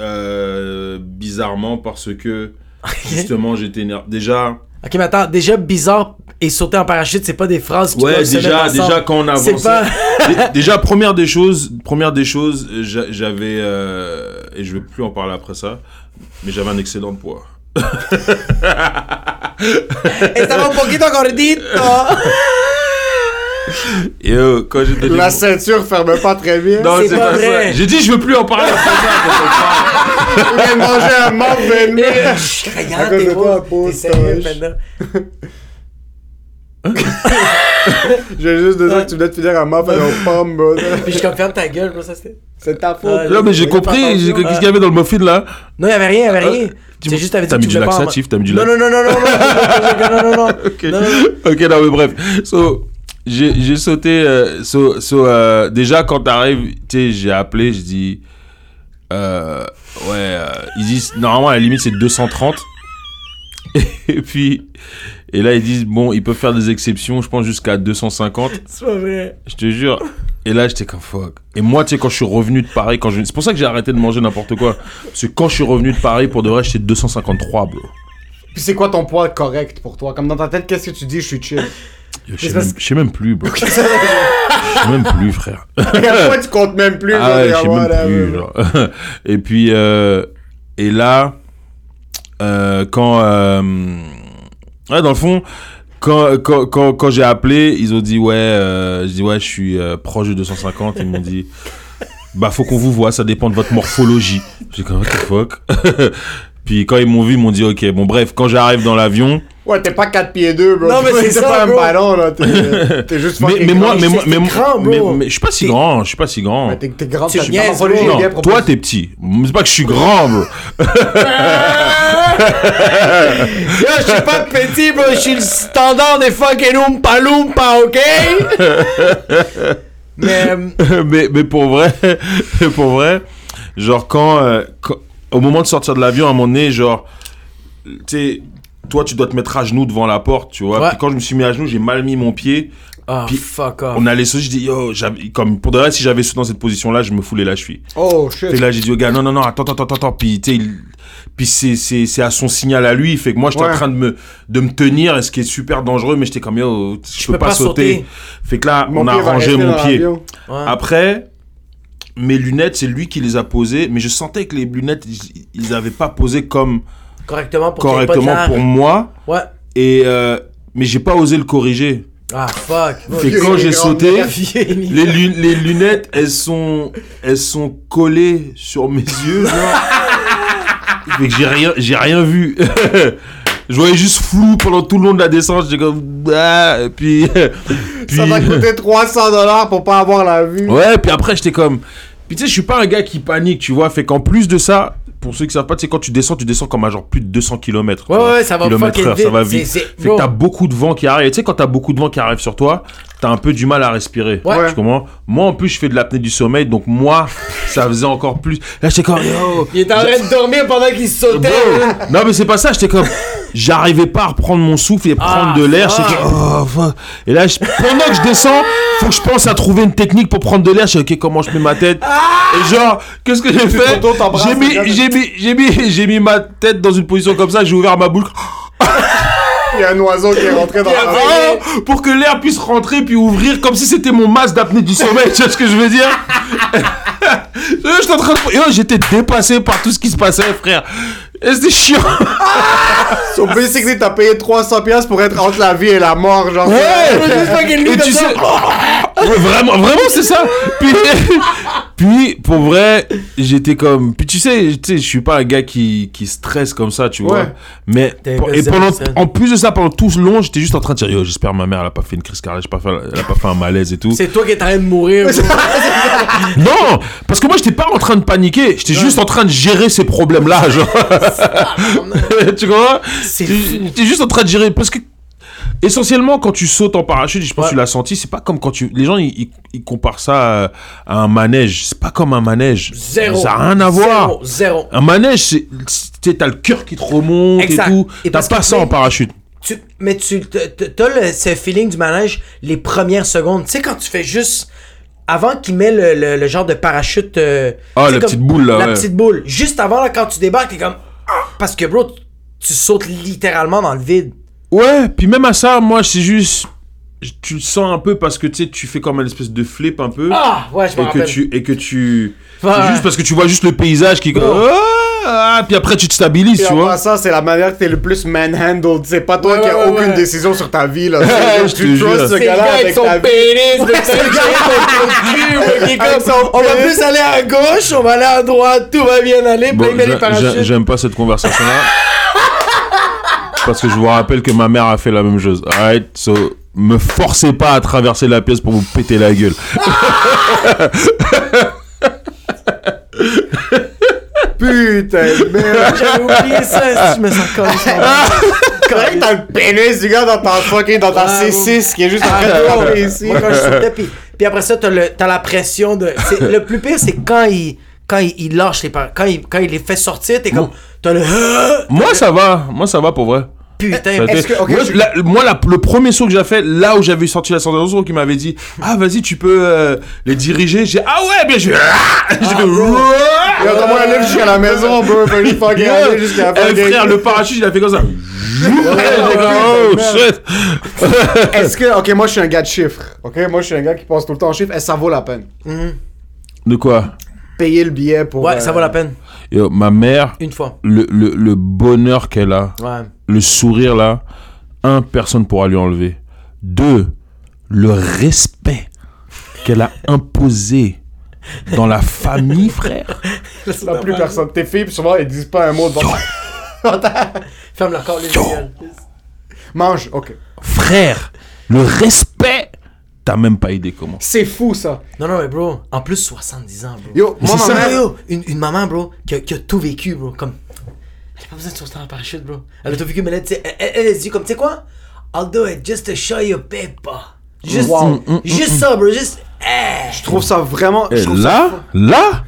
euh, bizarrement parce que justement, j'étais énervé. Déjà, Ok, mais attends, déjà bizarre et sauter en parachute, c'est pas des phrases qui ouais, se déjà, mettre ensemble. déjà quand on C'est avançait. pas. Dé- déjà première des choses, première des choses, j'a- j'avais euh, et je vais plus en parler après ça, mais j'avais un excédent de poids. La ceinture ferme pas très bien. J'ai dit, je veux plus en parler. après ça, un regarde, t'es J'ai juste besoin que tu venais de finir un muffin aux pommes, bro. Puis je confirme ta gueule, bro, ça c'était. C'est ta faute. Ah, Non mais j'ai compris, j'ai- qu'est-ce qu'il y avait dans le muffin là Non, y'avait rien, y'avait rien. tu C'est m'as- juste, t'avais dit t'as mis du voulais laxatif, t'as mis du Non, non, non, non, non, non, non, non, non, non. Ok, Non, non, non. ok, non mais bref. So, j'ai j'ai sauté. euh, so, so, euh, déjà quand t'arrives, tu sais, j'ai appelé, je dis. Euh, ouais, euh, ils disent normalement à la limite c'est 230. Et puis, et là ils disent bon, ils peuvent faire des exceptions, je pense jusqu'à 250. C'est pas vrai. Je te jure. Et là, j'étais comme fuck. Et moi, tu sais, quand je suis revenu de Paris, quand je... c'est pour ça que j'ai arrêté de manger n'importe quoi. Parce que quand je suis revenu de Paris, pour de vrai, j'étais 253, bro. Puis c'est quoi ton poids correct pour toi? Comme dans ta tête, qu'est-ce que tu dis? Je suis chill. Yo, Je sais même, je sais même plus, bro. Je sais même plus, frère. À quel point tu comptes même plus Ah je sais même plus. genre. Et puis, euh, et là, euh, quand, euh, ouais, dans le fond, quand, quand, quand, quand j'ai appelé, ils ont dit ouais, euh, je dis ouais, je suis euh, proche de 250. Ils m'ont dit, bah faut qu'on vous voit, ça dépend de votre morphologie. J'ai comme what the fuck? Puis quand ils m'ont vu, ils m'ont dit ok, bon bref, quand j'arrive dans l'avion. Ouais, t'es pas 4 pieds 2, bro. Non, mais c'est T'es pas un ballon, là. T'es t'es juste Mais, mais moi, mais moi, t'es mais moi, grand, bro. mais, mais je suis pas si T'es- grand, je suis pas si grand. T'es t'es grand, est bien toi t'es petit. C'est pas que je suis grand, bro. Yo, je suis pas petit, bro. Je suis le standard des fucking Oompa Loompa, ok? Mais. euh, mais, mais pour vrai, pour vrai, genre quand, euh, quand- au moment de sortir de l'avion, à un moment donné, genre, tu sais, toi tu dois te mettre à genoux devant la porte, tu vois. Ouais. Puis quand je me suis mis à genoux, j'ai mal mis mon pied. Oh, Puis, fuck off. On allait sauter, je dis, yo, j'avais- comme pour de vrai, si j'avais sauté dans cette position-là, je me foulais la cheville. Oh, shit. Que là, j'ai dit au gars, non, non, non, attends, attends, attends, attends. Puis, tu sais, il- puis c'est, c'est, c'est à son signal à lui. Fait que moi, j'étais Ouais. en train de me, de me tenir, ce qui est super dangereux, mais j'étais comme, yo, je, peux, pas, sauter. Fait que là, Mon on a rangé mon pied. Ouais. Après, mes lunettes, c'est lui qui les a posées, mais je sentais que les lunettes, ils, ils avaient pas posé comme Correctement pour pas moi. Ouais. Et, euh, mais j'ai pas osé le corriger. Ah, fuck. Fait quand les j'ai sauté, lunettes. les, lu- les lunettes, elles sont, elles sont collées sur mes yeux, genre. fait que j'ai rien, j'ai rien vu. Je voyais juste flou pendant tout le long de la descente. J'étais comme, ah, et puis, puis, Ça va coûter 300 dollars pour pas avoir la vue. ouais, puis après, j'étais comme, puis tu sais, je suis pas un gars qui panique, tu vois. Fait qu'en plus de ça, pour ceux qui savent pas, tu sais, quand tu descends, tu descends comme à genre plus de 200 km. Ouais, ouais, ça va heure, ça va vite. Fait que t'as beaucoup de vent qui arrive. Tu sais, quand t'as beaucoup de vent qui arrive sur toi, t'as un peu du mal à respirer. Ouais. Tu comprends? Moi, en plus, je fais de l'apnée du sommeil, donc moi, ça faisait encore plus. Là, j'étais comme, yo. Il était en train de dormir pendant qu'il sautait. Non, mais c'est pas ça, j'étais comme. J'arrivais pas à reprendre mon souffle et prendre Ah, de l'air. J'étais comme, oh. Et là, je- pendant que je descends, faut que je pense à trouver une technique pour prendre de l'air. Je ok, comment je mets ma tête? Et genre, qu'est-ce que j'ai fait? J'ai mis, j'ai mis, j'ai mis, j'ai mis ma tête dans une position comme ça, j'ai ouvert ma bouche. Il y a un oiseau qui est rentré dans la Ah, pour que l'air puisse rentrer puis ouvrir comme si c'était mon masque d'apnée du sommeil, tu vois ce que je veux dire? J'étais en train de... Yo, J'étais dépassé par tout ce qui se passait, frère. C'était chiant. So basically, t'as payé 300$ piastres pour être entre la vie et la mort, genre. Et tu sais... Ouais, vraiment, vraiment, c'est ça. Puis, puis, pour vrai, j'étais comme... Puis tu sais, tu sais, je suis pas un gars qui, qui stresse comme ça, tu vois. Ouais. Mais, et pendant, en plus de ça, pendant tout ce long, j'étais juste en train de dire, yo, j'espère ma mère, elle a pas fait une crise cardiaque, elle a pas fait, elle a pas fait un malaise et tout. C'est toi qui es en train de mourir. Non, parce que moi j'étais pas en train de paniquer, j'étais juste en train de gérer ces problèmes-là, genre. tu comprends j'étais juste en train de gérer parce que essentiellement quand tu sautes en parachute, je pense Ouais. que tu l'as senti, c'est pas comme quand tu les gens ils, ils- ils comparent ça à, à un manège, c'est pas comme un manège. Zéro. Ça a rien à voir. Zéro. Zéro. Un manège, c'est t'as le cœur qui te remonte Exact. et tout. Et T'as pas ça en parachute. Tu- mais tu le, ce feeling du manège les premières secondes. Tu sais, quand tu fais juste. Avant qu'il met le, le- le genre de parachute. euh, Ah, la comme- petite boule, là, La ouais. petite boule. Juste avant, là, quand tu débarques, t'es comme. Ah! Parce que, bro, tu sautes littéralement dans le vide. Ouais, puis même à ça, moi c'est juste tu le sens un peu parce que tu sais tu fais comme une espèce de flip un peu. Ah, ouais, je et que tu et que tu c'est juste parce que tu vois juste le paysage qui ah, puis après tu te stabilises tu vois passant, c'est la manière que t'es le plus manhandled. C'est pas toi Ouais, qui ouais, aucune ouais. décision sur ta vie, là. Je C'est- te tu jure. trustes ce gars-là gars avec son ta pénis, gars avec son cul, on va plus aller à gauche, on va aller à droite, tout va bien aller, Bon, j'aime pas cette conversation là parce que je vous rappelle que ma mère a fait la même chose alright so me forcez pas à traverser la pièce pour vous péter la gueule Putain de merde. J'avais oublié ça, si je me sens comme ça. Correct, t'as le pénis du gars dans ta fucking, dans ta Ouais, C6 qui est juste en train de ici. Moi, quand je sautais, puis, puis après ça, t'as, le, t'as la pression de. c'est- le plus pire, c'est quand il, quand il, il lâche les par- quand il, quand il les fait sortir, t'es comme. T'as le. moi ça va moi ça va pour vrai Putain, fait- que- ok, moi, je- la- moi, la- le premier saut que j'ai fait, là où j'avais sorti la sensation qui m'avait dit Ah, vas-y, tu peux euh, les diriger. J'ai Ah ouais, bien, je J'ai fait Yo, comment aller jusqu'à la maison, bro? Fucking aller jusqu'à la Eh, frère, le parachute, il a fait comme ça. Oh shit. Est-ce que, ok, moi je suis un gars de chiffres, ok? Moi je suis un gars qui pense tout le temps en chiffres. Est-ce que ça vaut la peine? De quoi? Payer le billet pour. Ouais, euh, ça vaut la peine. Yo, Ma mère, Une fois. le, le, le bonheur qu'elle a, Ouais. Le sourire là, un, personne pourra lui enlever. Deux, le respect qu'elle a imposé dans la famille, frère. La plus personne. Tes filles, souvent, elles disent pas un mot devant. Ferme la corps, les gueules. Mange, ok. Frère, le respect, t'as même pas idée comment. C'est fou ça. Non, non, mais bro, en plus 70 ans, bro. Yo, moi, c'est ma ça, mère. Yo, une, une maman, bro, qui a, qui a tout vécu, bro. Comme. Elle a pas besoin de sauter en parachute, bro. Elle a tout vécu, mais là, tu sais, elle, elle, elle, dit comme, tu sais quoi? I'll do it just to show you paper. Juste, Wow. juste ça, bro. Juste. Eh. Je trouve ça vraiment. je Et trouve ça là, fou. là,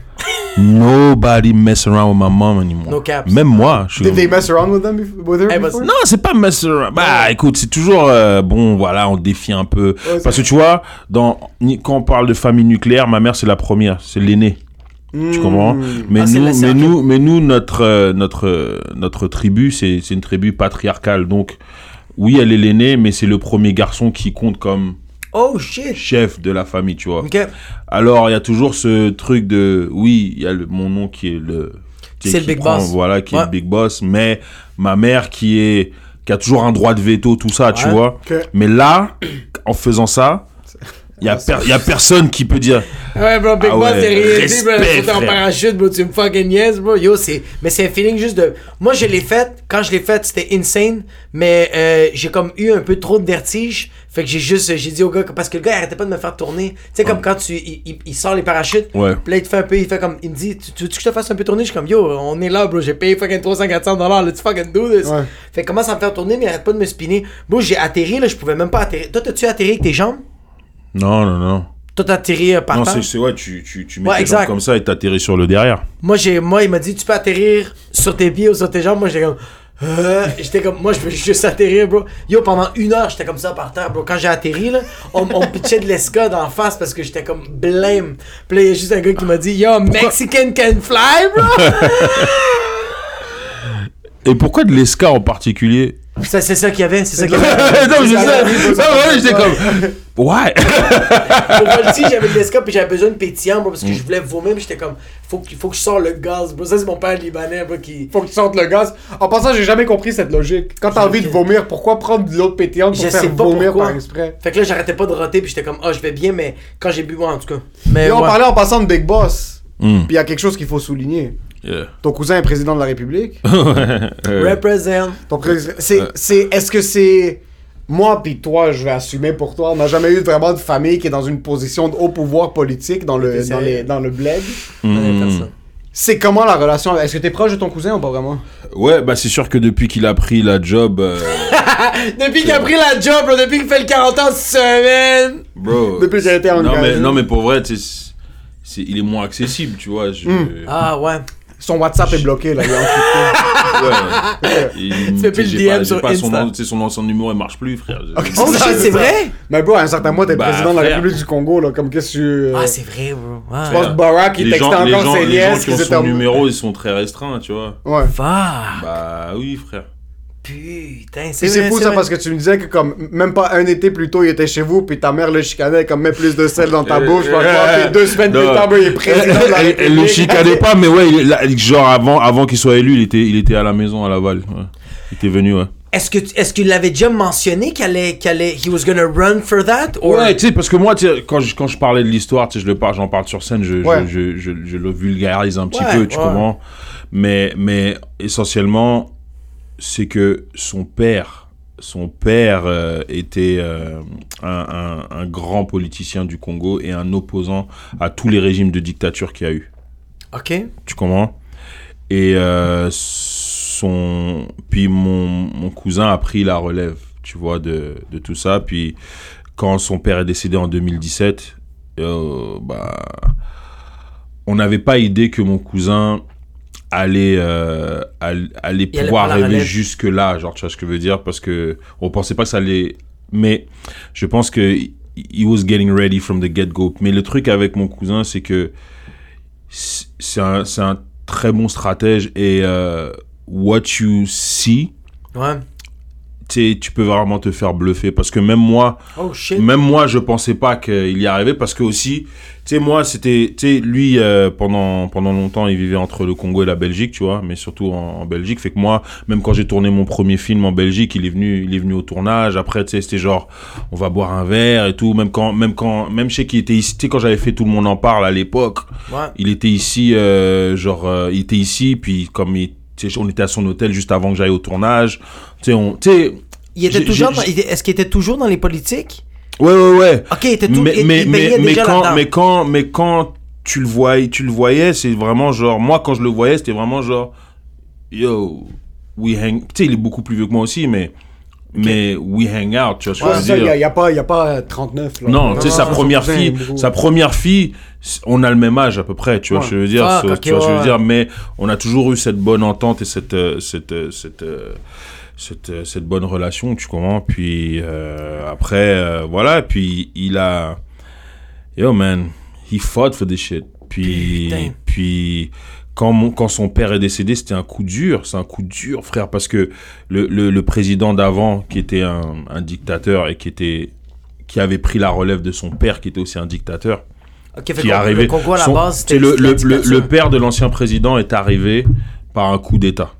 nobody mess around with my mom anymore. No caps. Même moi, je Did they mess around with them with her Eh, bah, before? Non, c'est pas mess around. Bah, écoute, c'est toujours euh, bon. Voilà, on défie un peu. c'est Parce que tu vois, dans quand on parle de famille nucléaire, ma mère c'est la première, c'est l'aînée. Tu comprends? Mais Ah, c'est nous, mais nous, mais nous, notre euh, notre euh, notre tribu, c'est c'est une tribu patriarcale. Donc, oui, elle est l'aînée, mais c'est le premier garçon qui compte comme Oh shit. chef de la famille, tu vois. Alors, il y a toujours ce truc de, oui, il y a le- mon nom qui est le, C'est le big prend, boss. Voilà, qui est le big boss, mais ma mère qui est, qui a toujours un droit de veto, tout ça, tu vois. Mais là, en faisant ça, Il y, a per- a personne qui peut dire. Ouais, bro, Big Ah Boss, ouais, t'es rien dit, bro. Sauter en parachute, bro. Tu me fucking yes, bro. Yo, c'est. Mais c'est un feeling juste de. Moi, je l'ai fait. Quand je l'ai fait, c'était insane. Mais euh, j'ai comme eu un peu trop de vertige. Fait que j'ai juste. J'ai dit au gars. que- Parce que le gars, il arrêtait pas de me faire tourner. Tu sais, comme quand tu. Il, il- il sort les parachutes. Ouais. Puis là, il te fait un peu. Il fait comme. Il me dit Tu, tu veux que je te fasse un peu tourner? Je suis comme Yo, on est là, bro. J'ai payé fucking 300-400 dollars. Let's fucking do this. Ouais. Fait que commence à me faire tourner, mais il arrête pas de me spinner. Bro, j'ai atterri, là. Je pouvais même pas atterrir. Toi, t'as-tu atterri avec tes jambes? Non, non, non. Toi, t'as atterri euh, par Non, terre? c'est c'est- ouais, tu, tu, tu mets Ouais, tes exact. jambes comme ça et t'atterris sur le derrière. Moi, j'ai, moi, il m'a dit, tu peux atterrir sur tes pieds ou sur tes jambes. Moi, j'étais comme, euh, j'étais comme, moi, je veux juste atterrir, bro. Yo, pendant une heure, j'étais comme ça par terre, bro. Quand j'ai atterri, là, on, on me pitchait de l'escad en face parce que j'étais comme blême. Puis là, il y a juste un gars qui m'a dit, yo, Mexican can fly, bro. Et pourquoi de l'escar en particulier ça, c'est ça qu'il y avait, c'est ça qu'il y avait. Non, je sais. Non, ouais, j'étais comme. Ouais. Pour Volti, j'avais de l'escad puis j'avais besoin de pétillant, bro, parce que je voulais vomir, mais j'étais comme, faut, qu'il faut que je sors le gaz, bro. Ça, c'est mon père libanais, bro, qui. Faut que tu sortes le gaz. En passant, j'ai jamais compris cette logique. Quand t'as envie de vomir, pourquoi prendre de l'eau pétillante pour Je faire sais pas vomir pourquoi. par exprès? Fait que là, j'arrêtais pas de roter, puis j'étais comme, ah, je vais bien, mais quand j'ai bu, ouais, en tout cas. Mais Et on ouais. parlait en passant de Big Boss. Hmm. Puis il y a quelque chose qu'il faut souligner. Yeah. Ton cousin est président de la République. Euh, Represent. Ton président- c'est, c'est, est-ce que c'est moi puis toi, je vais assumer pour toi? On n'a jamais eu vraiment de famille qui est dans une position de haut pouvoir politique dans le, dans, les, dans le bled. hmm. C'est comment la relation? Est-ce que t'es proche de ton cousin ou pas vraiment? Ouais, bah c'est sûr que depuis qu'il a pris la job, euh, Depuis qu'il a pris la job, bro, depuis qu'il fait le 40 ans semaine. bro. Depuis qu'il a été non engagé. mais, non mais pour vrai, tu sais, c'est- il est moins accessible, tu vois. Je, Ah ouais. Son WhatsApp est bloqué là. Il est encrypté. ouais. Tu fais plus le DM sur pas son Insta. nom, tu sais, son, son numéro il marche plus, frère. Oh ça, shit, c'est vrai? Mais bro, à un certain mois, t'es Bah, président de la frère. République du Congo là. Comme qu'est-ce que tu. euh, Ah, c'est vrai, bro. je Ouais. pense que Barack il les encore gens, ses les gens qui ont son numéro, ils sont très restreints, tu vois. Ouais. Va. Bah oui, frère. Putain, Puis c'est fou ça parce que tu me disais que comme même pas un été plus tôt il était chez vous puis ta mère le chicanait comme mets plus de sel dans ta Euh, bouche quoi, puis deux semaines plus tard bro, il est président de la Elle, elle le chicanait pas, mais ouais, il là, genre avant, avant qu'il soit élu, il était, il était à la maison à Laval. ouais. Il était venu, ouais. Est-ce que est-ce qu'il l'avait déjà mentionné qu'elle allait, qu'elle allait, he was gonna run for that? Or... Ouais, tu sais, parce que moi, tu sais, quand je, quand je parlais de l'histoire, tu sais, je le parle, j'en parle sur scène, je, Ouais. je, je, je, je le vulgarise un petit Ouais, peu, tu ouais. comprends? Mais, mais essentiellement, c'est que son père, son père euh, était euh, un, un, un grand politicien du Congo et un opposant à tous les régimes de dictature qu'il y a eu. Ok. Tu comprends? Et euh, son... Puis mon, mon cousin a pris la relève, tu vois, de, de tout ça. Puis quand son père est décédé en 2017, euh, bah, on n'avait pas idée que mon cousin allait, euh, all- allait Il allait pouvoir relève. jusque là, genre, tu vois ce que je veux dire? Parce que on pensait pas que ça allait... Mais je pense que he was getting ready from the get-go. Mais le truc avec mon cousin, c'est que c'est un, c'est un très bon stratège et euh, what you see, Ouais. Tu sais, tu peux vraiment te faire bluffer parce que même moi, Oh même moi, je pensais pas qu'il y arrivait parce que aussi, tu sais, moi, c'était, tu sais, lui, euh, pendant, pendant longtemps, il vivait entre le Congo et la Belgique, tu vois, mais surtout en, en Belgique. Fait que moi, même quand j'ai tourné mon premier film en Belgique, il est venu, il est venu au tournage. Après, tu sais, c'était genre, on va boire un verre et tout. Même quand, même quand, même je sais qu'il était ici, tu sais, quand j'avais fait Tout le monde en parle à l'époque, Ouais. il était ici, euh, genre, euh, il était ici, puis comme il, on était à son hôtel juste avant que j'aille au tournage. Tu sais, on, tu sais, Il était toujours. Est-ce qu'il était toujours dans les politiques? ouais, ouais, ouais. Ok, il était tout. mais, il, mais, il mais, mais quand, mais quand, mais quand tu le voyais, tu le voyais, c'est vraiment genre, moi quand je le voyais, c'était vraiment genre, yo, we hang, tu sais, il est beaucoup plus vieux que moi aussi, mais, mais we hang out, tu vois ce que je veux ça, il dire. y a, pas, y a pas 39. Là. Non, tu sais, sa première fille, sa première fille, on a le même âge à peu près, tu vois Ouais. ce que je veux dire, Ah, tu vois ce que je veux dire, mais on a toujours eu cette bonne entente et cette, euh, cette, euh, cette, euh, cette, euh, cette bonne relation, tu comprends, puis euh, après, euh, voilà, puis il a, yo man, he fought for this shit, puis, Putain. puis quand, mon, quand son père est décédé, c'était un coup dur, c'est un coup dur, frère, parce que le, le, le président d'avant, qui était un, un dictateur et qui était qui avait pris la relève de son père, qui était aussi un dictateur, qui est arrivé. Le Congo à la son- base, c'était le, le, père de l'ancien président est arrivé par un coup d'État.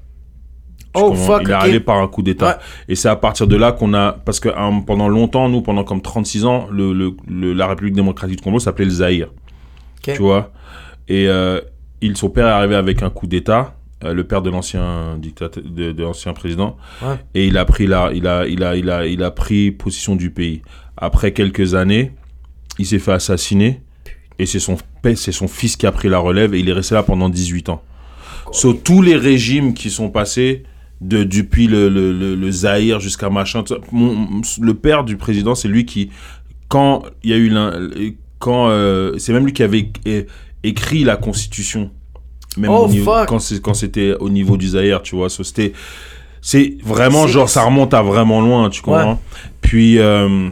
Oh, fuck, Il est arrivé par un coup d'État. Ouais. Et c'est à partir de là qu'on a, parce que hein, pendant longtemps, nous, pendant comme 36 ans, le, la République démocratique du Congo s'appelait le Zaïre. Ok. Tu vois? Et euh, il, son père est arrivé avec un coup d'État, euh, le père de l'ancien dictateur, de, de l'ancien président, Ouais. et il a pris la, il a, il a, il a, il a pris possession du pays. Après quelques années, il s'est fait assassiner, et c'est son, père- c'est son fils qui a pris la relève, et il est resté là pendant 18 ans. Sur tous les régimes qui sont passés, de, depuis le, le, le, le Zaïre jusqu'à machin, mon- le père du président, c'est lui qui, quand il y a eu l'un, quand, euh, c'est même lui qui avait écrit la constitution. Même Oh, au niveau- fuck. quand c'était au niveau du Zaïre, tu vois. So, c'était, c'est vraiment genre, ça remonte à vraiment loin, tu comprends? Puis, euh,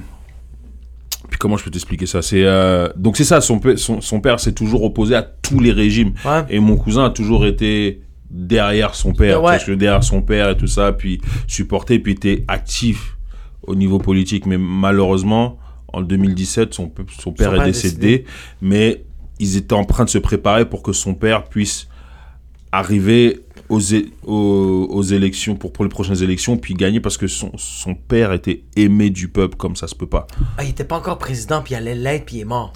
puis comment je peux t'expliquer ça? C'est euh, donc c'est ça. Son, son, son père s'est toujours opposé à tous les régimes. Ouais. Et mon cousin a toujours été derrière son père, Ouais. parce que derrière son père et tout ça, puis supporté, puis était actif au niveau politique. Mais malheureusement, en 2017, son, père père est est décédé, mais ils étaient en train de se préparer pour que son père puisse arriver aux, aux, aux élections, pour, pour les prochaines élections, puis gagner, parce que son, son père était aimé du peuple comme ça se peut pas. Ah, il était pas encore président, puis il allait l'être, puis il est mort.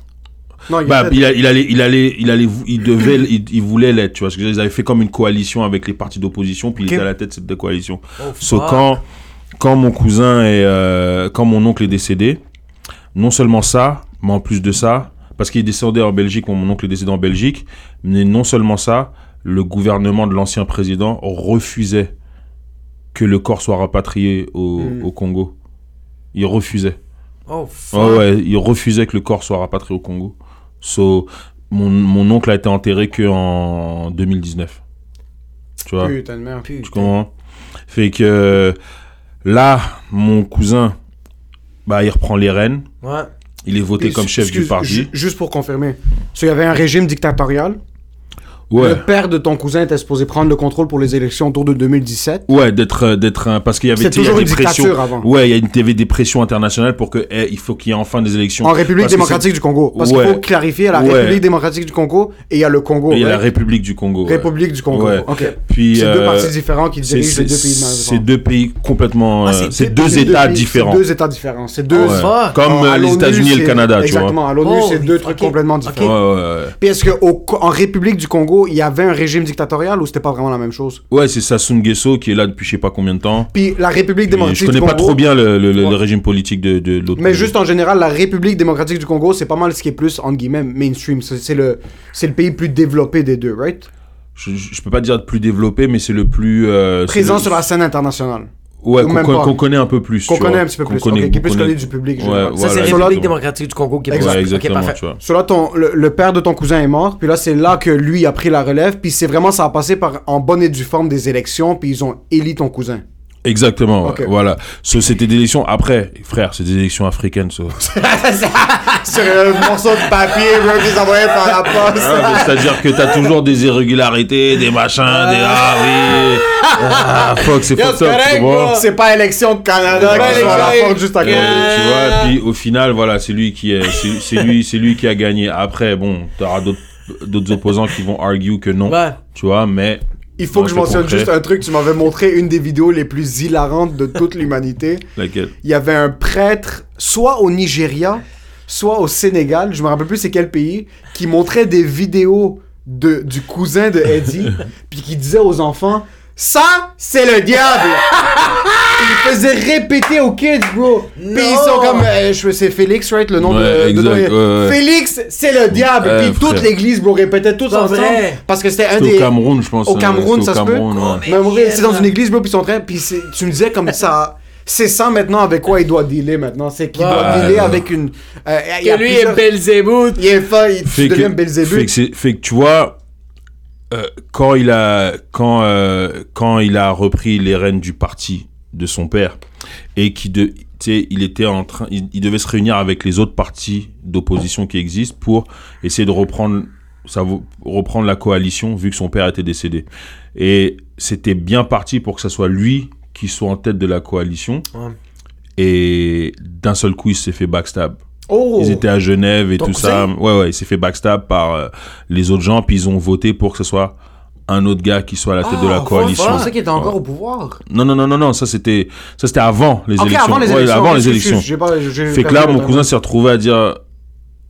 Non, il Bah, était- il, a- il allait, il allait, il allait, il devait, il, il voulait l'être, tu vois. Parce que ils avaient fait comme une coalition avec les partis d'opposition, puis Ok. il était à la tête de cette coalition. Oh, So, quand, quand mon cousin et euh, quand mon oncle est décédé, non seulement ça, mais en plus de ça, parce qu'il est décédé en Belgique, mon oncle est décédé en Belgique, mais non seulement ça, le gouvernement de l'ancien président refusait que le corps soit rapatrié au, Hmm. au Congo. Il refusait. Oh, fuck. Ouais, ouais, il refusait que le corps soit rapatrié au Congo. So, mon, mon oncle a été enterré que en 2019. Tu vois, Putain de merde. Tu comprends? Fait que là, mon cousin, bah, il reprend les rênes. Ouais. Il est voté comme chef du parti. ju- Juste pour confirmer. So, il y avait un régime dictatorial. Ouais. Le père de ton cousin était supposé prendre le contrôle pour les élections autour de 2017. Ouais, d'être, euh, d'être un, parce qu'il y avait, il y a toujours des une pressions. avant. Ouais, il y a une, il y avait des pressions internationales pour que, eh, il faut qu'il y ait enfin des élections. En République Parce que démocratique du Congo. Parce Ouais. qu'il faut clarifier la Ouais. République démocratique du Congo et il y a le Congo. Il y a la? République du Congo. ouais. République du Congo. Ouais. Ok. Puis, C'est deux euh, partis différents qui c'est, dirigent les deux c'est- pays de c'est deux pays complètement, Ah, euh, c'est c'est deux- deux, C'est États pays- différents. C'est deux États différents. C'est deux. Comme euh, les États-Unis et le Canada, tu vois. Exactement. À l'ONU, c'est deux trucs complètement différents. Ouais, ouais, ouais. Puis est-ce qu'en République du Congo, il y avait un régime dictatorial ou c'était pas vraiment la même chose? Ouais, c'est Sassou Nguesso qui est là depuis je sais pas combien de temps. Puis la République démocratique je connais du pas Congo. trop bien le, le- le- Ouais. le régime politique de, de l'autre. Mais Congo. juste en général, la République démocratique du Congo, c'est pas mal ce qui est plus, entre guillemets, mainstream. C'est le, c'est le pays plus développé des deux, right? Je, je peux pas dire le plus développé, mais c'est le plus. euh, Présent sur la scène internationale. Ouais, ou qu'on connaît un peu plus. Qu'on connaît un petit peu plus. connaît- qui est plus connaît- du public. Ouais. Ça, voilà, c'est exactement. République démocratique du Congo qui est. Ouais, exactement, Ok, parfait. tu vois. So là, ton, le, le père de ton cousin est mort, puis là, c'est là que lui a pris la relève, puis c'est vraiment, ça a passé par, en bonne et due forme des élections, puis ils ont élu ton cousin. Exactement, ouais, Ok. voilà. So, c'était des élections. Après, frère, c'est des élections africaines. so. Sur un morceau de papier, qu'ils envoyaient par la poste. Ah, C'est-à-dire que t'as toujours des irrégularités, des machins, des ah oui. Ah, fuck, c'est c'est up. C'est pas élection Canada Ouais, qui sont à la porte juste à côté. Tu vois, puis au final, voilà, c'est lui qui est, c'est c'est lui, c'est lui qui a gagné. Après, bon, t'auras d'autres, d'autres opposants qui vont argue que non, Ouais. tu vois, mais Il faut que je mentionne juste un truc. Tu m'avais montré une des vidéos les plus hilarantes de toute l'humanité. laquelle? Il y avait un prêtre, soit au Nigeria, soit au Sénégal, je me rappelle plus c'est quel pays, qui montrait des vidéos de, du cousin de Eddie, puis qui disait aux enfants Ça, c'est le diable Il faisait répéter aux kids, bro. Puis ils Non. sont comme. euh, je- c'est Félix, right? Le nom Ouais, de, de ouais, ouais. Félix, c'est le diable. Ouais, puis toute l'église, bro, répétait tous Pas ensemble. vrai. Parce que c'était un des. au Cameroun, je pense. Au euh, Cameroun, ça au se peut? Cameroun, en vrai, yeah, c'est dans une église, bro, puis ils sont très. Puis c'est- tu me disais comme ça. C'est ça maintenant avec quoi il doit dealer maintenant. C'est qu'il doit dealer avec une. euh, il y a Que lui plusieurs- est Belzébuth. Il est fa- il fait tu deviens que, Belzébuth. fait que tu vois, euh, quand il a quand euh, quand il a repris les rênes du parti de son père et qui de il était en train, il, il devait se réunir avec les autres partis d'opposition qui existent pour essayer de reprendre ça reprendre la coalition vu que son père était décédé. Et c'était bien parti pour que ça soit lui qui soit en tête de la coalition. Ouais. et d'un seul coup il s'est fait backstab Oh! ils étaient à Genève et tout ça. Ouais, ouais, il s'est fait backstab par euh, les autres gens, puis ils ont voté pour que ce soit un autre gars qui soit à la tête de la Ah, coalition. Je pensais qu'il était encore au pouvoir. Non, non, non, non, non, ça c'était, ça c'était avant les Ok, élections. avant les Ouais, élections. avant les élections. Fait que là, mon cousin s'est retrouvé à dire,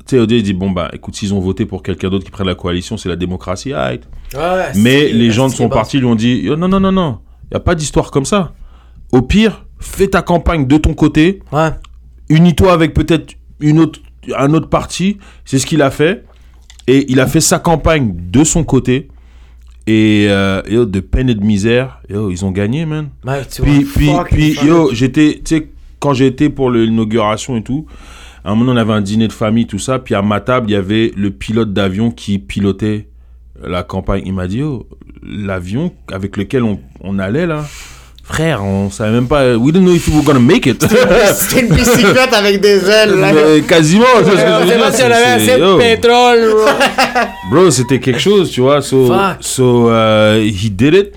tu sais, il dit, bon, bah, écoute, s'ils ont voté pour quelqu'un d'autre qui prenne la coalition, c'est la démocratie, right. Ouais, Mais les gens de son parti lui ont dit, Yo, non, non, non, non, il n'y a pas d'histoire comme ça. Au pire, fais ta campagne de ton côté, Ouais. unis-toi avec peut-être une autre, un autre parti. C'est ce qu'il a fait. Et il a fait sa campagne de son côté. Et euh, yo, de peine et de misère, yo, ils ont gagné, man. Ouais, tu Puis, puis, puis yo, j'étais, tu sais, quand été pour l'inauguration et tout, à un moment, on avait un dîner de famille, tout ça. Puis à ma table, il y avait le pilote d'avion qui pilotait la campagne. Il m'a dit, yo, l'avion avec lequel on, on allait, là, frère, on savait même pas, we didn't know if we were gonna make it. C'était une bicyclette avec des ailes. là. Mais quasiment, On sait pas si on avait c'est- assez de pétrole, bro. Bro, c'était quelque chose, tu vois. So, Fuck. so uh, he did it.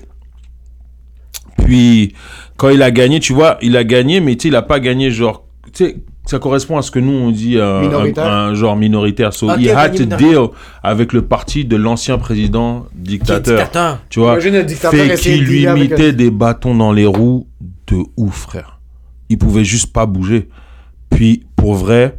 Puis, quand il a gagné, tu vois, il a gagné, mais tu sais, il a pas gagné genre. Tu sais, ça correspond à ce que nous on dit euh, un, un genre minoritaire. So, Ok, he had to deal avec le parti de l'ancien président dictateur. dictateur. Tu vois, Imagine un dictateur fait qui lui mettait des bâtons dans les roues de ouf, frère. Il pouvait juste pas bouger. Puis, pour vrai,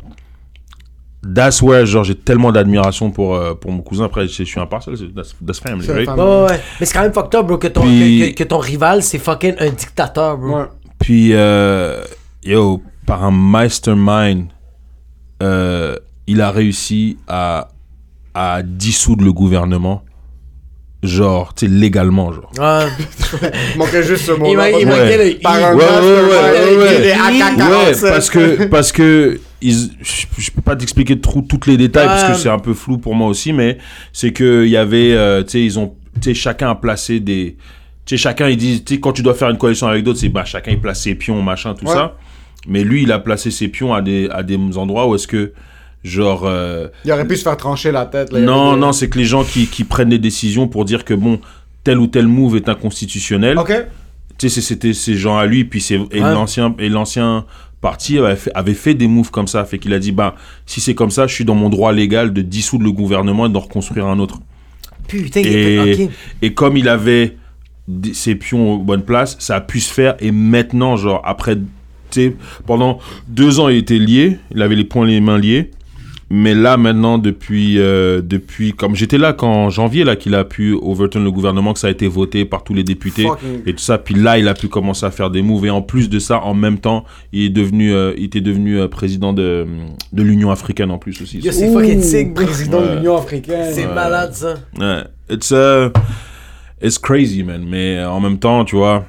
that's where, genre, j'ai tellement d'admiration pour, euh, pour mon cousin. Après, je, je suis impartial, that's, that's family, right? Ouais. Mais c'est quand même fucked up, bro, que ton, Puis- que, que- que ton rival, c'est fucking un dictateur, bro. Ouais. Puis, euh, yo, par un mastermind, euh, il a réussi à, à dissoudre le gouvernement. Genre, tu sais, légalement, genre. Ouais. Il manquait juste ce mot. Il manquait le Par un. Ouais, ouais, ouais, avec ouais, des ouais. AK-47. Ouais, parce que, parce que ils, je, peux pas t'expliquer trop tous les détails parce que c'est un peu flou pour moi aussi, mais c'est que il y avait, euh, tu sais, ils ont, tu sais, chacun a placé des, tu sais, chacun ils disent, tu sais, quand tu dois faire une coalition avec d'autres, c'est bah chacun il place ses pions, machin, tout Ouais. ça. Mais lui, il a placé ses pions à des, à des endroits où est-ce que, genre, euh, Il aurait pu se faire trancher la tête. Là. Non, des- non, c'est que les gens qui, qui prennent des décisions pour dire que bon, tel ou tel move est inconstitutionnel Ok. tu sais, c'est- c'était ces gens à lui, puis c'est et Ouais. l'ancien et l'ancien parti avait fait, avait fait des moves comme ça, fait qu'il a dit bah si c'est comme ça, je suis dans mon droit légal de dissoudre le gouvernement et d'en reconstruire un autre. Putain, il Et, et comme il avait ses pions aux bonnes places, ça a pu se faire. Et maintenant, genre après, pendant deux ans, il était lié, il avait les poings et les mains liés. Mais là, maintenant, depuis, euh, depuis comme j'étais là qu'en janvier, là, qu'il a pu overturn le gouvernement, que ça a été voté par tous les députés Fucking- et tout ça. Puis là, il a pu commencer à faire des moves. Et en plus de ça, en même temps, il est devenu, euh, il était devenu euh, président de, de l'Union africaine en plus aussi. Yo, c'est fucking sick. Président de l'Union africaine. C'est malade, ça. Ouais. It's, uh, it's crazy, man. Mais en même temps, tu vois,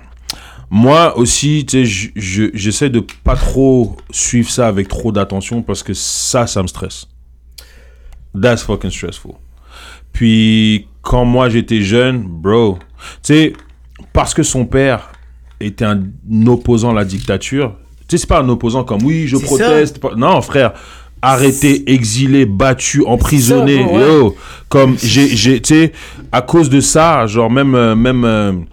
moi aussi, tu sais, je- je- j'essaie de pas trop suivre ça avec trop d'attention parce que ça, ça me stresse. That's fucking stressful. Puis, quand moi j'étais jeune, bro, tu sais, parce que son père était un opposant à la dictature, tu sais, c'est pas un opposant comme oui, je proteste. pas- Non, frère, arrêté, exilé, battu, emprisonné, ouais. yo. Comme j'ai, tu sais, à cause de ça, genre même, euh, même.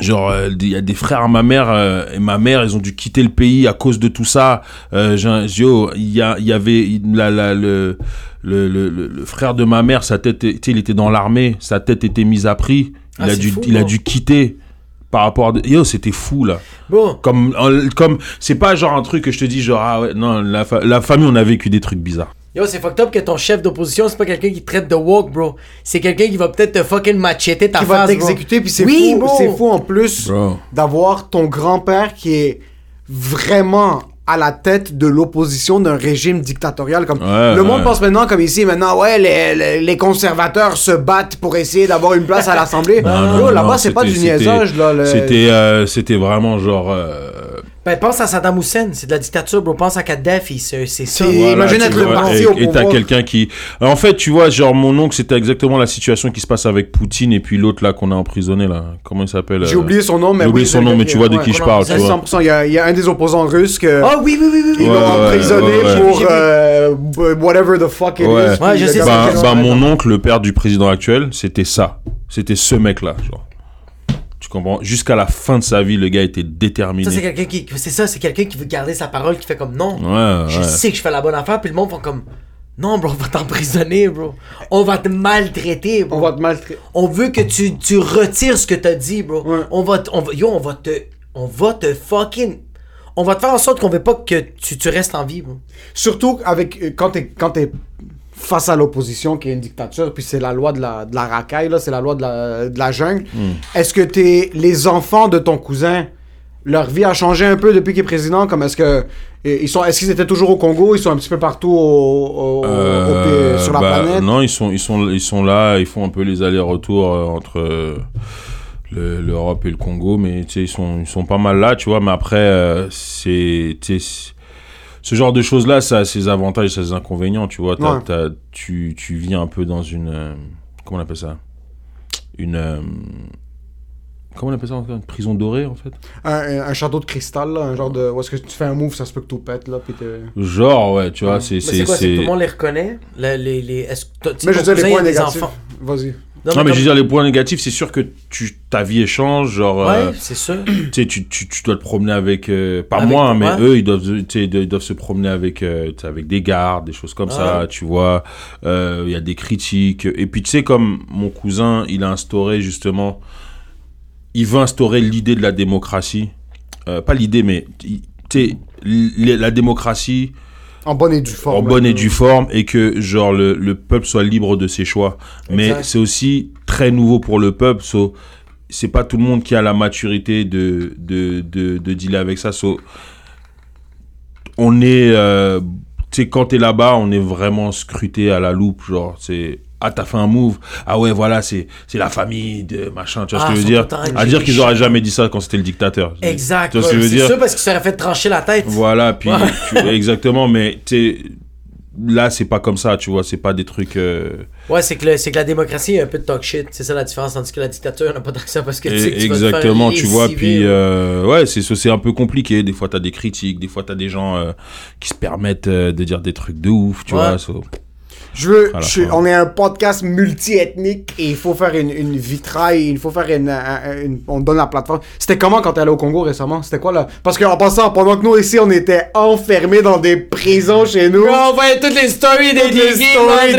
Genre, euh, il y a des frères à ma mère euh, et ma mère, ils ont dû quitter le pays à cause de tout ça. Euh, il y, a- y avait la, la- le, le, le, frère de ma mère, sa tête, tu sais, il était dans l'armée, sa tête était mise à prix. Il, Ah, a, dû, fou, il a bro. dû quitter par rapport à... Yo, c'était fou, là. Bon. Comme, comme c'est pas genre un truc que je te dis, genre, ah ouais, non, la, fa- la famille, on a vécu des trucs bizarres. Yo, c'est fucked up que ton chef d'opposition, c'est pas quelqu'un qui te traite de woke, bro. C'est quelqu'un qui va peut-être te fucking macheter ta Qui face, va t'exécuter, puis c'est Oui, fou, bro. c'est fou en plus d'avoir ton grand-père qui est vraiment à la tête de l'opposition d'un régime dictatorial. Comme Ouais, le monde ouais. pense maintenant comme ici, maintenant ouais, les, les, les conservateurs se battent pour essayer d'avoir une place à l'Assemblée. Là-bas c'est pas du niaisage là. le- C'était, euh, c'était vraiment genre. euh, Ben, pense à Saddam Hussein, c'est de la dictature, bro. Pense à Kadhafi, c'est c'est ça. Voilà, imagine être vois, parti et, au et t'as pouvoir. quelqu'un qui. En fait, tu vois, genre mon oncle, c'était exactement la situation qui se passe avec Poutine et puis l'autre là qu'on a emprisonné là. Comment il s'appelle J'ai euh, oublié son nom, mais J'ai oublié oui, son nom, mais tu vois de ouais, qui je parle, tu vois. 100%, il y, a- il y a un des opposants russes que Oh oui, oui, oui, oui, oui. ils Ouais, l'ont emprisonné ouais, ouais. pour euh, whatever the fuck it Ouais. is. Ouais, je Le sais, Bah, bah, mon oncle, le père du président actuel, c'était ça. C'était ce mec-là, genre. Tu comprends? Jusqu'à la fin de sa vie, le gars était déterminé. Ça, c'est quelqu'un qui. C'est ça, c'est quelqu'un qui veut garder sa parole, qui fait comme non. Ouais, Je ouais. sais que je fais la bonne affaire, puis le monde font comme. Non, bro, on va t'emprisonner, bro. On va te maltraiter, bro. On va te maltraiter. On veut que tu, tu retires ce que t'as dit, bro. Ouais. On va, on va, yo, on va te, on va te fucking, on va te faire en sorte qu'on veut pas que tu, tu restes en vie, bro. Surtout avec euh, quand t'es quand t'es face à l'opposition qui est une dictature, puis c'est la loi de la, de la racaille, là, c'est la loi de la, de la jungle. Est-ce que t'es les enfants de ton cousin, leur vie a changé un peu depuis qu'il est président? Comme est-ce que ils sont est-ce qu'ils étaient toujours au Congo? Ils sont un petit peu partout au, au- au- Euh, au- sur la bah, planète? Non, ils sont, ils, sont, ils sont là, ils font un peu les allers-retours euh, entre le- l'Europe et le Congo, mais ils sont, ils sont pas mal là, tu vois. Mais après, euh, c'est. Ce genre de choses-là, ça a ses avantages et ses inconvénients, tu vois. T'as- Ouais. t'as- tu, tu vis un peu dans une. euh, comment on appelle ça? Une. euh, comment on appelle ça encore? Une prison dorée, en fait? Un, un château de cristal, là, un genre de. Où est-ce que tu fais un move, ça se peut que tout pète, là, puis t'es- Genre, ouais, tu vois, Ouais. c'est. Mais c'est quoi, c'est tout le monde les reconnaît? Le- les, les, est-ce que Mais je veux dire, les il y a points des négatifs. enfants? Vas-y. Non, Non, mais je veux dire, les points négatifs, c'est sûr que tu, ta vie échange, genre. euh, Ouais, c'est sûr. tu tu, tu, dois te promener avec, euh, pas Avec- moi, hein, mais ouais. eux, ils doivent, ils doivent se promener avec, euh, avec des gardes, des choses comme ça, tu vois. Euh, Il y a des critiques. Et puis, tu sais, comme mon cousin, il a instauré justement, il veut instaurer l'idée de la démocratie. Euh, pas l'idée, mais, tu sais, la démocratie En bonne et due forme. en bonne et due forme et que genre le, le peuple soit libre de ses choix. Mais c'est aussi très nouveau pour le peuple. So, c'est pas tout le monde qui a la maturité de, de, de, de dealer avec ça. So, on est, euh, tu sais, quand t'es là-bas, on est vraiment scruté à la loupe. Genre, c'est, ah, t'as fait un move. Ah ouais, voilà, c'est, c'est la famille de machin. Tu vois Ah, ce que je ils veux dire? À dire qu'ils auraient jamais dit ça quand c'était le dictateur. Exact. Tu vois ce que je veux c'est dire? sûr parce qu'il s'aurait fait trancher la tête. Voilà, puis Ouais. tu- exactement, mais tu là c'est pas comme ça, tu vois, c'est pas des trucs. euh, Ouais, c'est que, le- c'est que la démocratie est un peu de talk shit. C'est ça la différence. Tandis que la dictature n'a pas tant ça parce que tu sais que tu vas te faire exactement, tu vois, puis ouais. euh, ouais, c'est c'est un peu compliqué. Des fois t'as des critiques, des fois t'as des gens euh, qui se permettent de dire des trucs de ouf, tu Ouais. vois. so- Je veux, je on est un podcast multi-ethnique et il faut faire une, une vitraille, il faut faire une, un- une- On donne la plateforme. C'était comment quand t'es allé au Congo récemment? C'était quoi là Parce qu'en passant, pendant que nous ici on était enfermés dans des prisons chez nous. Bro, on voyait toutes les stories des toutes les stories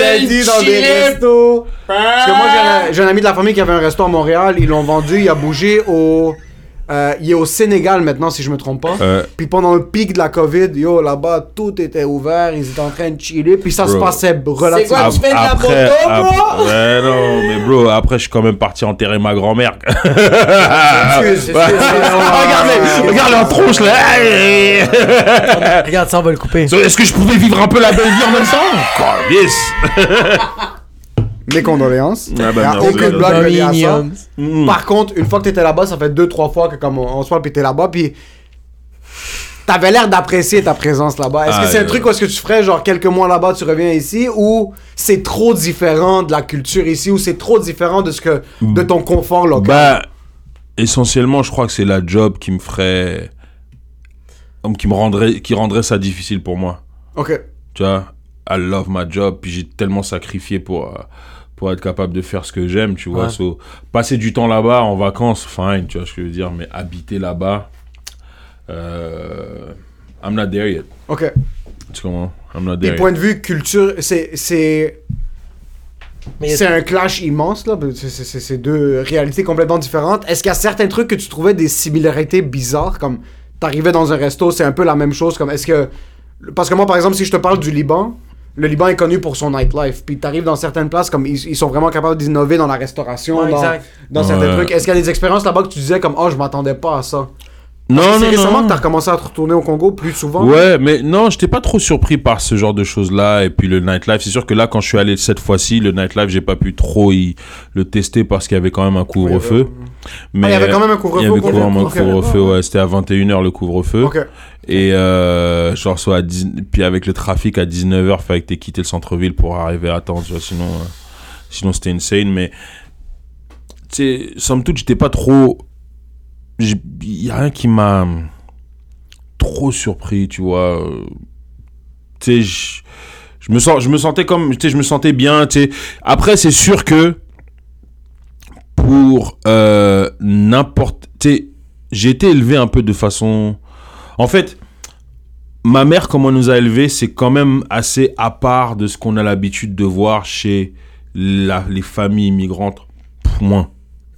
dans des restos. Parce que moi j'ai un, j'ai un ami de la famille qui avait un resto à Montréal, ils l'ont vendu, il a bougé au. Euh, il est au Sénégal maintenant si je me trompe pas. Euh, Puis pendant le pic de la COVID, yo, là-bas, tout était ouvert, ils étaient en train de chiller, puis ça se passait relativement... quoi, tu fais de la après, moto, bro? ouais, non, mais bro, après je suis quand même parti enterrer ma grand-mère. Excuse, excuse. Regardez, regarde la tronche là. Regarde, ça, on va le couper. So, Est-ce que je pouvais vivre un peu la belle vie en même temps? Quoi, Yes. Mes condoléances. Ah bah, y a merci. aucune blague reliée à ça. Mm. Par contre, une fois que t'étais là-bas, ça fait deux, trois fois que comme on, on se parle, puis t'es là-bas, puis t'avais l'air d'apprécier ta présence là-bas. Est-ce Ah, que c'est un ouais. truc où est-ce que tu ferais genre quelques mois là-bas, tu reviens ici, ou c'est trop différent de la culture ici, ou c'est trop différent de ce que de ton confort local? Bah, essentiellement, je crois que c'est la job qui me ferait. comme qui me rendrait, qui rendrait ça difficile pour moi. Ok. Tu vois, I love my job, puis j'ai tellement sacrifié pour, euh, pour être capable de faire ce que j'aime, tu vois. Ouais. So, passer du temps là-bas en vacances, fine, tu vois ce que je veux dire, mais habiter là-bas, euh, I'm not there yet. Ok. Tu comprends? I'm not Des there points yet. de vue culture, c'est c'est un clash immense là. C'est deux réalités complètement différentes. Est-ce qu'il y a certains trucs que tu trouvais des similarités bizarres comme t'arrivais dans un resto, c'est un peu la même chose comme est-ce que parce que moi par exemple si je te parle du Liban, le Liban est connu pour son nightlife. Puis t'arrives dans certaines places comme ils, ils sont vraiment capables d'innover dans la restauration, Ouais, dans, certains trucs. Est-ce qu'il y a des expériences là-bas que tu disais comme oh je m'attendais pas à ça? Non, non, récemment non. que t'as recommencé à te retourner au Congo plus souvent. Ouais, mais non, j'étais pas trop surpris par ce genre de choses-là. Et puis le nightlife, c'est sûr que là, quand je suis allé cette fois-ci, le nightlife, j'ai pas pu trop y le tester parce qu'il y avait quand même un couvre-feu. Mais Ah, il y avait quand même un couvre-feu Il y avait quand même un couvre-feu, ouais. C'était à 21h le couvre-feu. Ok. Et euh, genre, soit à 10... puis avec le trafic à 19h, fallait que t'aies quitté le centre-ville pour arriver à temps, tu vois, sinon, euh, sinon c'était insane. Mais, tu sais, somme toute, j'étais pas trop. Il y a rien qui m'a trop surpris, tu vois. euh, Tu sais, je- me sens, je me sentais comme, tu sais, je me sentais bien, tu sais. Après, c'est sûr que pour euh, n'importe, tu sais, j'ai été élevé un peu de façon, en fait, ma mère, comment elle nous a élevés, c'est quand même assez à part de ce qu'on a l'habitude de voir chez la- les familles immigrantes. Pff, moins.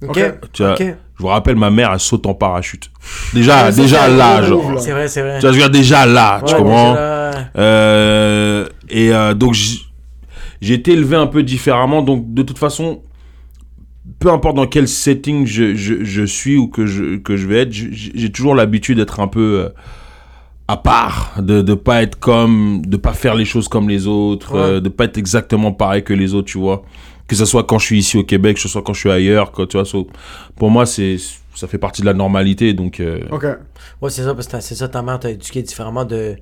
Ok. Tu vois. Je vous rappelle, ma mère, elle saute en parachute. Déjà, déjà là, genre. C'est vrai, c'est vrai. Tu vois, je veux dire, déjà là, tu comprends là, Euh, Et euh, donc, j'ai été élevé un peu différemment. Donc, de toute façon, peu importe dans quel setting je, je, je suis ou que je, que je vais être, j'ai toujours l'habitude d'être un peu euh, à part, de ne pas être comme, de pas faire les choses comme les autres, Ouais. euh, de pas être exactement pareil que les autres, tu vois. Que ce soit quand je suis ici au Québec, que ce soit quand je suis ailleurs, quoi, tu vois. so- pour moi, c'est ça fait partie de la normalité, donc... euh, Ok. Ouais, c'est ça, parce que c'est ça, ta mère t'a éduqué différemment de,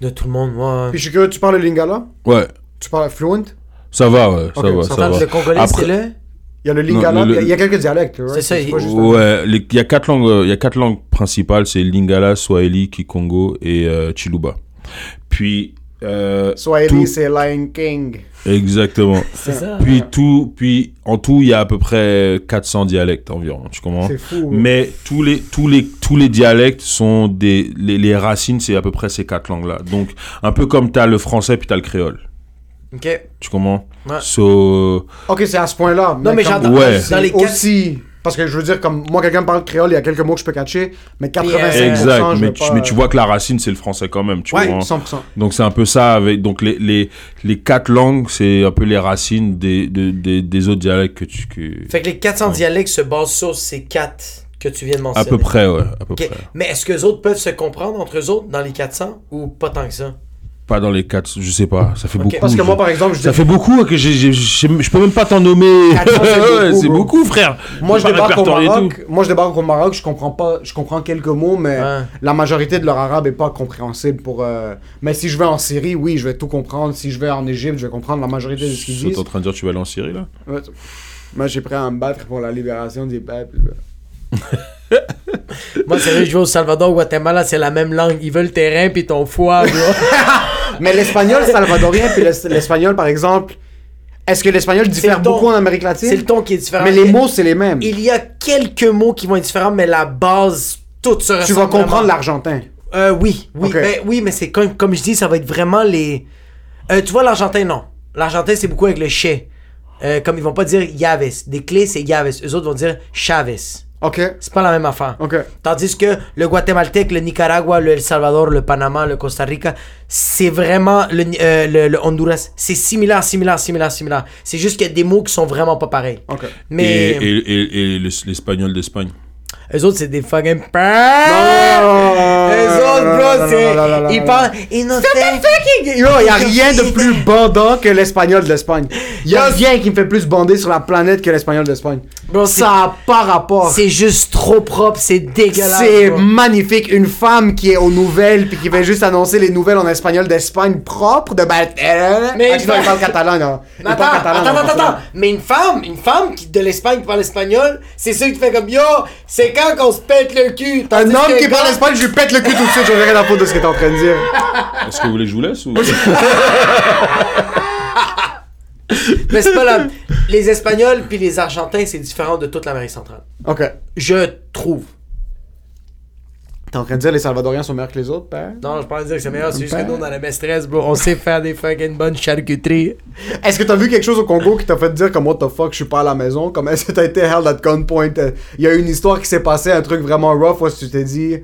de tout le monde. Moi, Puis je suis curieux, tu parles le lingala? Ouais, Tu parles fluent? Ça va, ouais, ça va, ça va. le congolais, Après- c'est le? Il y a le lingala, le- puis il y a quelques dialectes, right? C'est ça, un- Ouais, les- il y a quatre langues, euh, il y a quatre langues principales, c'est Lingala, Swahili, Kikongo et euh, Chiluba. Puis euh, Swahili, tout- c'est Lion King. exactement. C'est ça. Puis tout, puis en tout, il y a à peu près 400 dialectes environ, tu comprends? C'est fou. Mais tous les tous les tous les dialectes sont des les, les racines, c'est à peu près ces quatre langues-là. Donc un peu comme tu as le français puis tu as le créole. Ok. Tu comprends? Ouais. So Ok, c'est à ce point-là. Non, mais comme- j'entends. Ouais. C'est Dans les quatre. aussi. Parce que je veux dire, comme moi, quelqu'un me parle créole, il y a quelques mots que je peux catcher, mais 85%, exact, je mais tu, pas- mais tu vois que la racine c'est le français quand même, tu Ouais, comprends 100%. Donc c'est un peu ça avec donc les, les, les quatre langues c'est un peu les racines des, des, des, des autres dialectes que tu que, Fait que les 400 dialectes se basent sur ces quatre que tu viens de à mentionner. peu près ouais à peu Ok. près Mais est-ce que les autres peuvent se comprendre entre eux autres dans les 400 ou pas tant que ça? Pas dans les quatre je sais pas ça fait Ok. beaucoup Parce que je- moi, par exemple, je ça fait beaucoup que j'ai j'ai- j'ai- je peux même pas t'en nommer 400, c'est beaucoup, frère Moi, je débarque au Maroc. Moi, je débarque au Maroc. Je comprends pas. Je comprends quelques mots, mais Ouais. la majorité de leur arabe est pas compréhensible pour. euh, Mais si je vais en Syrie, oui, je vais tout comprendre. Si je vais en Égypte, je vais comprendre la majorité de ce qu'ils tout. T'es en disent. train de dire que tu vas aller en Syrie là? Ouais. Moi, j'ai prêt à me battre pour la libération des peuples. Moi, c'est vrai, je vais au Salvador, au Guatemala, c'est la même langue. Ils veulent le terrain puis ton foie, bro. Mais l'espagnol salvadorien, puis l'es- l'espagnol, par exemple, est-ce que l'espagnol diffère le ton. beaucoup en Amérique latine? C'est le ton qui est différent. Mais les mots, c'est les mêmes. Il y a quelques mots qui vont être différents, mais la base, tout se ressemble. Tu vas comprendre l'argentin. Euh, oui, oui, Ok. ben, oui, mais c'est comme, comme je dis, ça va être vraiment les. Euh, tu vois, l'argentin, non. L'argentin, c'est beaucoup avec le che. Euh, comme ils vont pas dire Yaves. Des clés, c'est Yaves. Eux autres vont dire Chavez. Ok. C'est pas la même affaire. Ok. Tandis que le Guatémaltèque, le Nicaragua, le El Salvador, le Panama, le Costa Rica, c'est vraiment le, euh, le, le Honduras. C'est similaire, similaire, similaire, similaire. C'est juste qu'il y a des mots qui sont vraiment pas pareils. Ok. Mais et, et, et, et le- l'espagnol d'Espagne eux autres, c'est des fucking. Non. Eux autres, bro, c'est. Ils parlent. Ils nous Yo, y a rien de plus bandant que l'espagnol de l'Espagne. Y a rien qui me fait plus bander sur la planète que l'espagnol d'Espagne. Bro, Ça a pas rapport. C'est juste trop propre, c'est dégueulasse. C'est magnifique. Une femme qui est aux nouvelles puis qui fait juste annoncer les nouvelles en espagnol d'Espagne propre de ben. Mais ah, tu vois, il parle catalan, non. Mais parle Attends, catalan, attends, non, attends, attends. Mais une femme, une femme qui, de l'Espagne qui parle espagnol, c'est sûr qui te fait comme yo, c'est quand qu'on se pète le cul. Un homme qui parle espagnol, je lui pète le cul tout de suite, je rien à foutre de ce que t'es en train de dire. est-ce que vous voulez que je vous laisse ou Mais c'est pas la... Les Espagnols puis les Argentins, c'est différent de toute l'Amérique centrale. Ok. Je trouve. T'es en train de dire les Salvadoriens sont meilleurs que les autres, père? Non, je pense dire que c'est meilleur, c'est juste que Ben. nous, on a la maîtresse, bro. On sait faire des fucking bonnes charcuteries. Est-ce que t'as vu quelque chose au Congo qui t'a fait dire comme what the fuck, je suis pas à la maison? Comme est-ce que t'as été held at gunpoint? Euh, Il y a une histoire qui s'est passée, un truc vraiment rough où tu t'es dit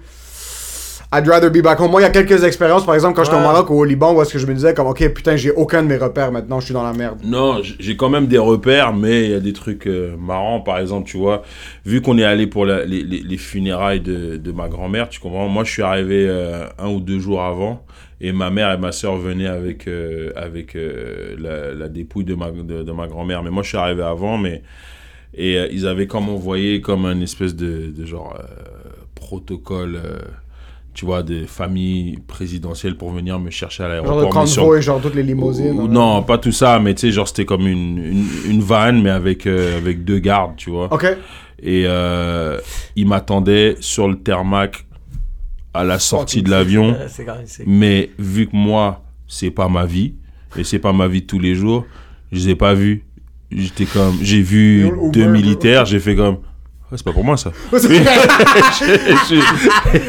I'd rather be back home. Moi, il y a quelques expériences, par exemple, quand j'étais au. Maroc ou au Liban, où est-ce que je me disais comme ok, putain, j'ai aucun de mes repères maintenant, je suis dans la merde. Non, j'ai quand même des repères, mais il y a des trucs euh, marrants. Par exemple, tu vois, vu qu'on est allé pour la- les, les- les funérailles de, de ma grand-mère, tu comprends? Moi, je suis arrivé euh, un ou deux jours avant, et ma mère et ma soeur venaient avec, euh, avec la, la dépouille de ma, de, de ma grand-mère. Mais moi, je suis arrivé avant, mais... Et ils avaient comme envoyé comme un espèce de, de genre protocole... tu vois, des familles présidentielles pour venir me chercher à Genre l'aéroport. de mais sur- convoy, genre toutes les limousines. ou- hein. non, pas tout ça, mais tu sais, genre c'était comme une, une, une vanne, mais avec, euh, avec deux gardes, tu vois. Ok. Et euh, ils m'attendaient sur le tarmac à la sortie de l'avion, mais vu que moi, c'est pas ma vie, et c'est pas ma vie de tous les jours, je les ai pas vus. J'étais comme, j'ai vu deux militaires, j'ai fait comme, c'est pas pour moi ça.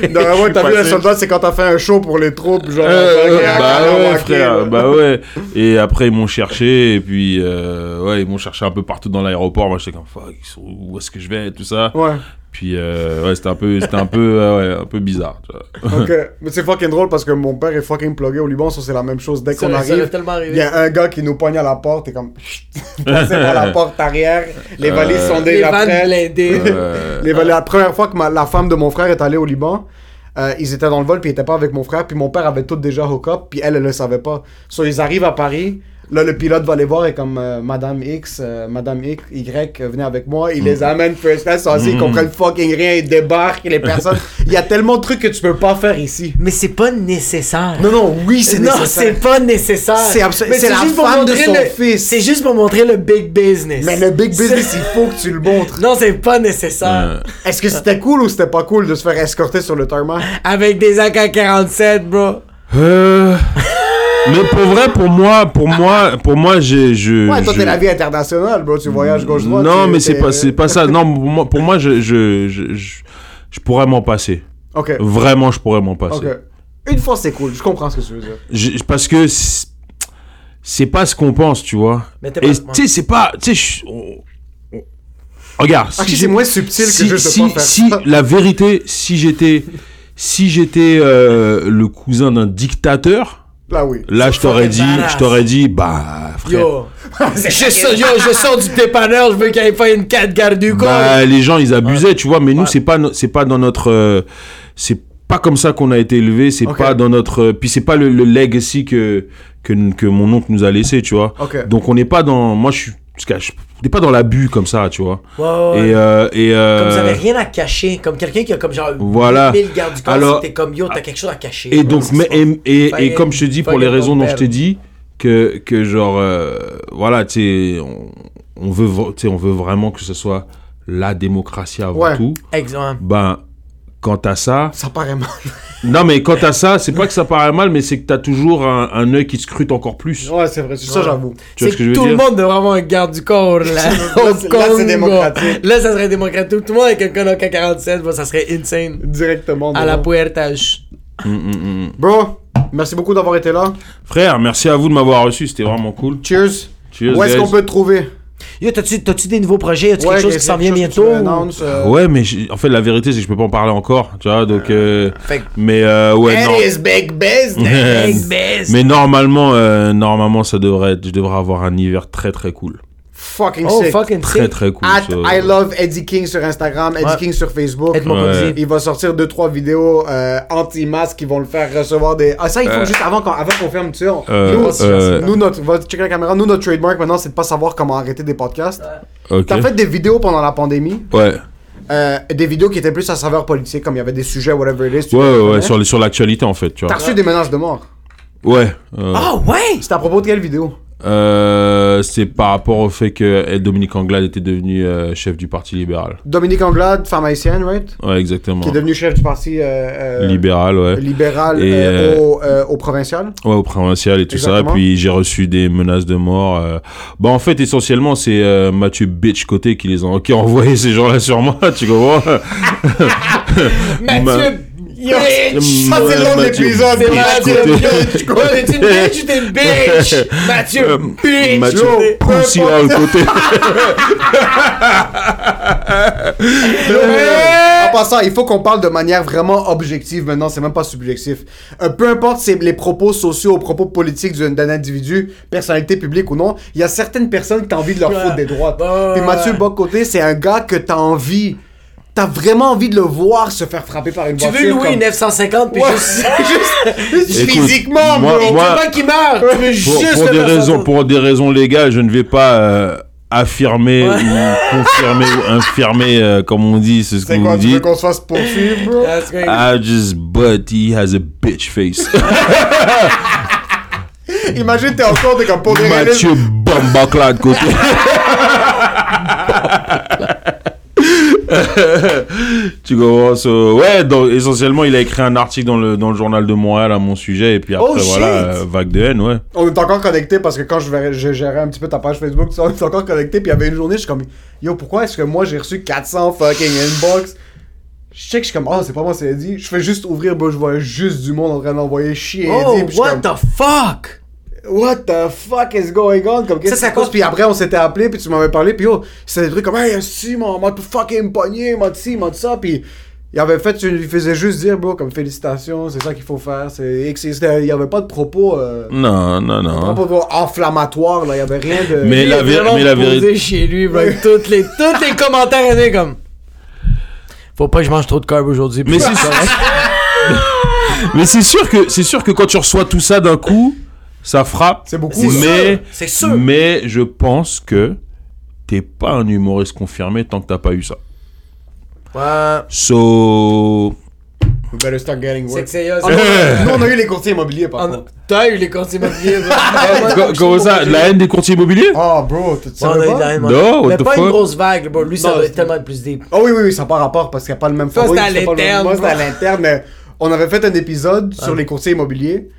Normalement, t'as vu, un soldat, c'est quand t'as fait un show pour les troupes, genre. Euh, bah ouais, frère, bah ouais. Et après, ils m'ont cherché, et puis, euh, ouais, ils m'ont cherché un peu partout dans l'aéroport. Moi, j'étais comme, fuck, où est-ce que je vais, tout ça. Ouais, Puis, euh, ouais, c'était un peu, c'était un peu, euh, ouais, un peu bizarre. tu vois. ok. Mais c'est fucking drôle parce que mon père est fucking plugué au Liban, ça c'est la même chose. Dès qu'on arrive, tellement il y a un gars qui nous poigne à la porte, et comme, passez par la porte arrière, les valises sont Les déjà prêtes. Euh, Les valises- la première fois que ma- la femme de mon frère est allée au Liban, euh, ils étaient dans le vol, puis ils étaient pas avec mon frère, puis mon père avait tout déjà hook up, puis elle, elle le savait pas. So, ils arrivent à Paris, là, le pilote va les voir, et comme euh, Madame X, euh, Madame X, Y, euh, venez avec moi, il les amène first class, assis, ils comprennent fucking rien, ils débarquent, les personnes. Il y a tellement de trucs que tu peux pas faire ici. Mais c'est pas nécessaire. Non, non, oui, c'est non, nécessaire. c'est pas nécessaire. C'est la femme de son le- fils. C'est juste pour montrer le big business. Mais le big business, il faut que tu le montres. Non, c'est pas nécessaire. Est-ce que c'était cool ou c'était pas cool de se faire escorter sur le tarmac? Avec des AK-47, bro. euh, mais pour vrai, pour moi, pour moi, pour moi, j'ai, je. Ouais, toi, je- t'es la vie internationale, bro. Tu voyages gauche-droite. Non, tu- mais c'est pas, c'est pas ça. Non, pour moi, pour moi, je, je, je, je, je pourrais m'en passer. Ok. Vraiment, je pourrais m'en passer. Ok. Une fois, c'est cool. Je comprends ce que tu veux dire. Je- parce que c'est- pas ce qu'on pense, tu vois. Mais t'es Et pas- tu sais, c'est pas, tu sais, je- regarde. Ah, si c'est moins subtil que si, juste de si, pas faire si ça. la vérité, si j'étais, si j'étais euh, le cousin d'un dictateur, Là, oui. là, je t'aurais dit, je t'aurais dit, bah, frère. Yo. je, sors, yo, je sors du dépanneur, je veux qu'il ait fait une 4 garde du corps. Bah, les gens, ils abusaient, tu vois, mais nous, c'est pas, no- c'est pas dans notre, euh, c'est pas comme ça qu'on a été élevé, c'est pas dans notre, euh, puis c'est pas le, le legacy que, que, que mon oncle nous a laissé, tu vois. Ok. Donc on n'est pas dans, moi je suis, je n'est pas dans l'abus comme ça, tu vois. Ouais, ouais, ouais. Et, euh, et euh, Comme vous avez rien à cacher. Comme quelqu'un qui a comme genre Voilà. 1000 gardes du corps, Alors- c'était comme yo, t'as quelque chose à cacher. Et donc, mais, et, et, comme je te dis, pour les raisons dont je t'ai dit, que, que genre, euh, voilà, tu sais, on, on veut, on veut vraiment que ce soit la démocratie avant tout. Exemple. Ben, quant à ça, Ça paraît mal. non mais quant à ça, c'est pas que ça paraît mal, mais c'est que t'as toujours un, un œil qui scrute encore plus. Ouais, c'est vrai. Ça, Ouais. j'avoue. Tu vois C'est ce que je veux tout le monde devrait avoir un garde du corps là. Là, c'est- c'est démocratique. Là, ça serait démocratique. Tout, tout le monde avec un Kono K47, bon, ça serait insane. Directement. À la puertage. Mm, mm, mm. Bro, merci beaucoup d'avoir été là. Frère, merci à vous de m'avoir reçu, c'était vraiment cool. Cheers. Cheers, Où est-ce qu'on peut te trouver? Yo, t'as-tu, t'as-tu des nouveaux projets? Y'a-tu Ouais, quelque chose qui s'en vient bientôt? euh, Ouais, mais en fait, la vérité, c'est que je peux pas en parler encore, tu vois, donc... euh, Fait que- mais euh, ouais, non. is big business. Big Biz. Mais normalement, euh, normalement, ça devrait être, je devrais avoir un hiver très très cool. Fucking Oh, sick. fucking Très sick. très cool. At I love Eddie King sur Instagram, Eddie Ouais. King sur Facebook. Ouais. Il va sortir 2-3 vidéos euh, anti-masque qui vont le faire recevoir des. Ah, ça, il faut Euh. juste avant qu'on avant qu'on ferme, tu sais. on- Euh, nous, euh. nous, notre. Va checker la caméra. Nous, notre trademark maintenant, c'est de pas savoir comment arrêter des podcasts. Ok. T'as fait des vidéos pendant la pandémie. Ouais, euh, des vidéos qui étaient plus à saveur politique, comme il y avait des sujets, whatever it is. tu ouais, ouais, connais. sur, l'actualité en fait, tu T'as vois. reçu des menaces de mort. Ouais. euh, Ah ouais! C'était à propos de quelle vidéo? Euh, c'est par rapport au fait que Dominique Anglade était devenu euh, chef du Parti libéral. Dominique Anglade, femme haïtienne, right? Ouais, exactement. Qui est devenue chef du parti euh, euh, Libéral, ouais. libéral Et, au, euh, au provincial. Ouais, au provincial et tout Exactement. ça. Puis j'ai reçu des menaces de mort. euh. Bah, en fait, essentiellement, c'est euh, Mathieu Bitch Côté qui les a, qui a envoyé ces gens-là sur moi, tu comprends? Mathieu Yo, bitch. Ça, c'est le nom de Mathieu l'épisode. C'est bitch Mathieu t'es une bitch ou t'es une bitch? Mathieu Euh, bitch! Mathieu à côté. En passant, il faut qu'on parle de manière vraiment objective maintenant, c'est même pas subjectif. Euh, peu importe c'est les propos sociaux, propos politiques d'un individu, personnalité publique ou non, il y a certaines personnes qui ont envie de leur foutre des droites. Puis ouais, Mathieu. Bocoté, c'est un gars que t'as envie, t'as vraiment envie de le voir se faire frapper par une Tu voiture. veux louer comme- une F-150 puis Ouais, juste... juste, juste Écoute, physiquement, moi- bro. Tu veux pas qu'il meure! Tu veux pour, juste pour le des raisons, pour des raisons légales, je ne vais pas euh, affirmer Ouais. ou confirmer ou infirmer, euh, comme on dit, c'est ce C'est qu'on quoi, nous tu veux dit. qu'on se fasse poursuivre, bro? I just, but he has a bitch face. Imagine, t'es encore, t'es comme pour des raisons. Mathieu Bambacla de côté. tu commences. euh, ouais, donc, essentiellement, il a écrit un article dans le, dans le journal de Montréal à mon sujet, et puis après, Oh, voilà, shit. euh, vague de haine, ouais. On est encore connectés parce que quand je, verrais- je gérais un petit peu ta page Facebook, on est encore connectés. Puis il y avait une journée, je suis comme, yo, pourquoi est-ce que moi j'ai reçu 400 fucking inbox? Je check, je suis comme, oh, c'est pas moi, c'est Eddie. Je fais juste ouvrir, bro, je vois juste du monde en train d'envoyer chier Eddie. Oh, puis je suis what comme, the fuck? What the fuck is going on? Comme, Ça, se passe? cause- Puis après, on s'était appelé, puis tu m'avais parlé, puis yo, c'était des trucs comme, hey, si, mon, m'a fucking pogné, m'a dit ci, m'a dit ça, puis il avait fait, il faisait juste dire, bro, comme félicitations, c'est ça qu'il faut faire. C'est, il y avait pas de propos, euh, Non, non, non. propos enflammatoires, là, il y avait rien de. Mais la, Vraiment mais la posé vérité. chez lui, bro. avec Toutes les, tous les commentaires étaient comme. Faut pas que je mange trop de carbs aujourd'hui. Mais c'est sûr, mais c'est sûr que c'est sûr que quand tu reçois tout ça d'un coup, ça frappe. C'est beaucoup, mais sûr, c'est sûr. mais je pense que t'es pas un humoriste confirmé tant que t'as pas eu ça. Ouais. So We better start getting C'est work. que c'est. Ah, nous, on a eu les courtiers immobiliers, par on- contre. T'as eu les comptes immobiliers, bro. Co- comment ça, la haine des courtiers immobiliers? Oh, bro, tu on a eu la pas? haine, No, ouais. what Mais pas une grosse vague, bro. Lui, ça Non, va c'était- tellement être plus deep. Oh oui, oui, oui, ça n'a pas rapport parce qu'il n'y a pas le même Ça, format, c'était à l'interne, Moi, c'était à l'interne, mais on avait fait un épisode sur les courtiers immobiliers.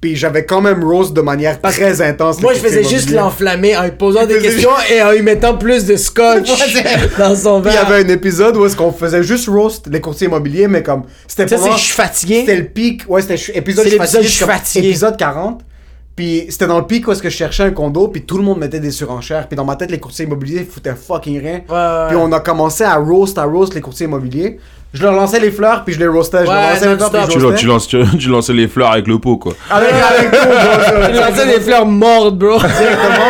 Puis j'avais quand même roast de manière très intense. Moi, je faisais juste l'enflammer en lui posant des questions et en lui mettant plus de scotch dans son Puis il y verre. avait un épisode où est-ce qu'on faisait juste roast les courtiers immobiliers, mais comme c'était Ça, c'est je suis fatigué. C'était le pic, ouais, c'était épisode C'est l'épisode fatigué, je suis comme fatigué. Épisode 40. Puis c'était dans le pic où est-ce que je cherchais un condo, puis tout le monde mettait des surenchères. Puis dans ma tête, les courtiers immobiliers foutaient fucking rien. Ouais, ouais. Puis on a commencé à roast, à roast les courtiers immobiliers. Je leur lançais les fleurs, puis je les roastais. Je Ouais, leur lançais les fleurs, puis je tu, roastais. tu lances, tu, tu lançais les fleurs avec le pot, quoi. Avec, avec tout, bro, Il lançait des fleurs mortes, bro. Directement,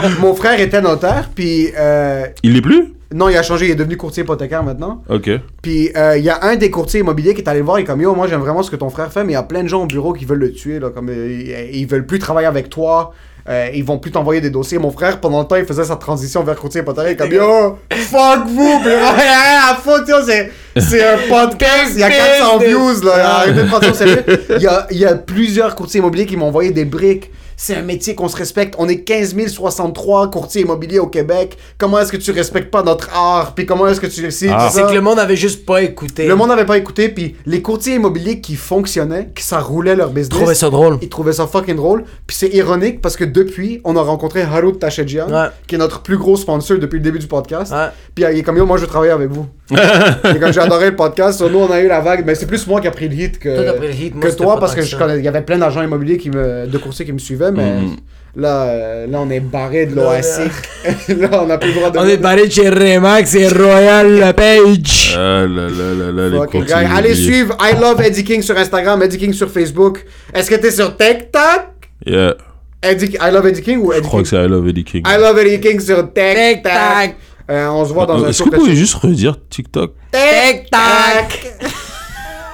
puis mon frère était notaire, puis euh, Il l'est plus? non, il a changé, il est devenu courtier hypothécaire maintenant. Ok. Puis euh, il y a un des courtiers immobiliers qui est allé le voir et comme yo, moi j'aime vraiment ce que ton frère fait, mais il y a plein de gens au bureau qui veulent le tuer là, comme euh, ils, ils veulent plus travailler avec toi. Euh, ils vont plus t'envoyer des dossiers. Mon frère, pendant le temps, il faisait sa transition vers courtier hypothécaire. Comme yo, fuck vous, puis rien à foutre, c'est, c'est un podcast, il y a 400 views, là. Arrêtez de prendre ça au sérieux. Il y a, il y a plusieurs courtiers immobiliers qui m'ont envoyé des briques. C'est un métier qu'on se respecte. On est 15 063 courtiers immobiliers au Québec. Comment est-ce que tu respectes pas notre art? Puis comment est-ce que tu. Ah. C'est que le monde avait juste pas écouté. le monde n'avait pas écouté, puis les courtiers immobiliers qui fonctionnaient, qui ça roulait leur business, trouvait ça drôle. ils trouvaient ça fucking drôle. Puis c'est ironique parce que depuis, on a rencontré Harout Tachedjian, Ouais. qui est notre plus gros sponsor depuis le début du podcast. Ouais. Puis il est comme yo, moi je veux travailler avec vous. et comme j'ai adoré le podcast, nous on a eu la vague, mais c'est plus moi qui a pris le hit que, Toi, t'as pris le hit, moi, que c'était toi pas parce que que je ça. connais, il y avait plein d'agents immobiliers qui me, de courtiers qui me suivaient, mais Mhm. là, euh, là on est barré de Là, l'OASIC. là on a plus le droit de. On est barré de chez Remax et Royal Page. Ah là là là là, les. Allez suivre I Love Eddie King sur Instagram, Eddie King sur Facebook. Est-ce que t'es sur TikTok? Yeah. Eddie, I Love Eddie King ou Je Eddie crois King? que c'est I Love Eddie King. I Love Eddie King sur TikTok. Euh, on se voit dans un Est-ce que vous pouvez juste redire TikTok? TikTok.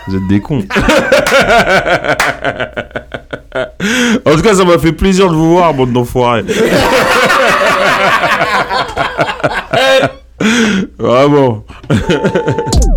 Vous êtes des cons. en tout cas, ça m'a fait plaisir de vous voir, bande d'enfoirés. Vraiment.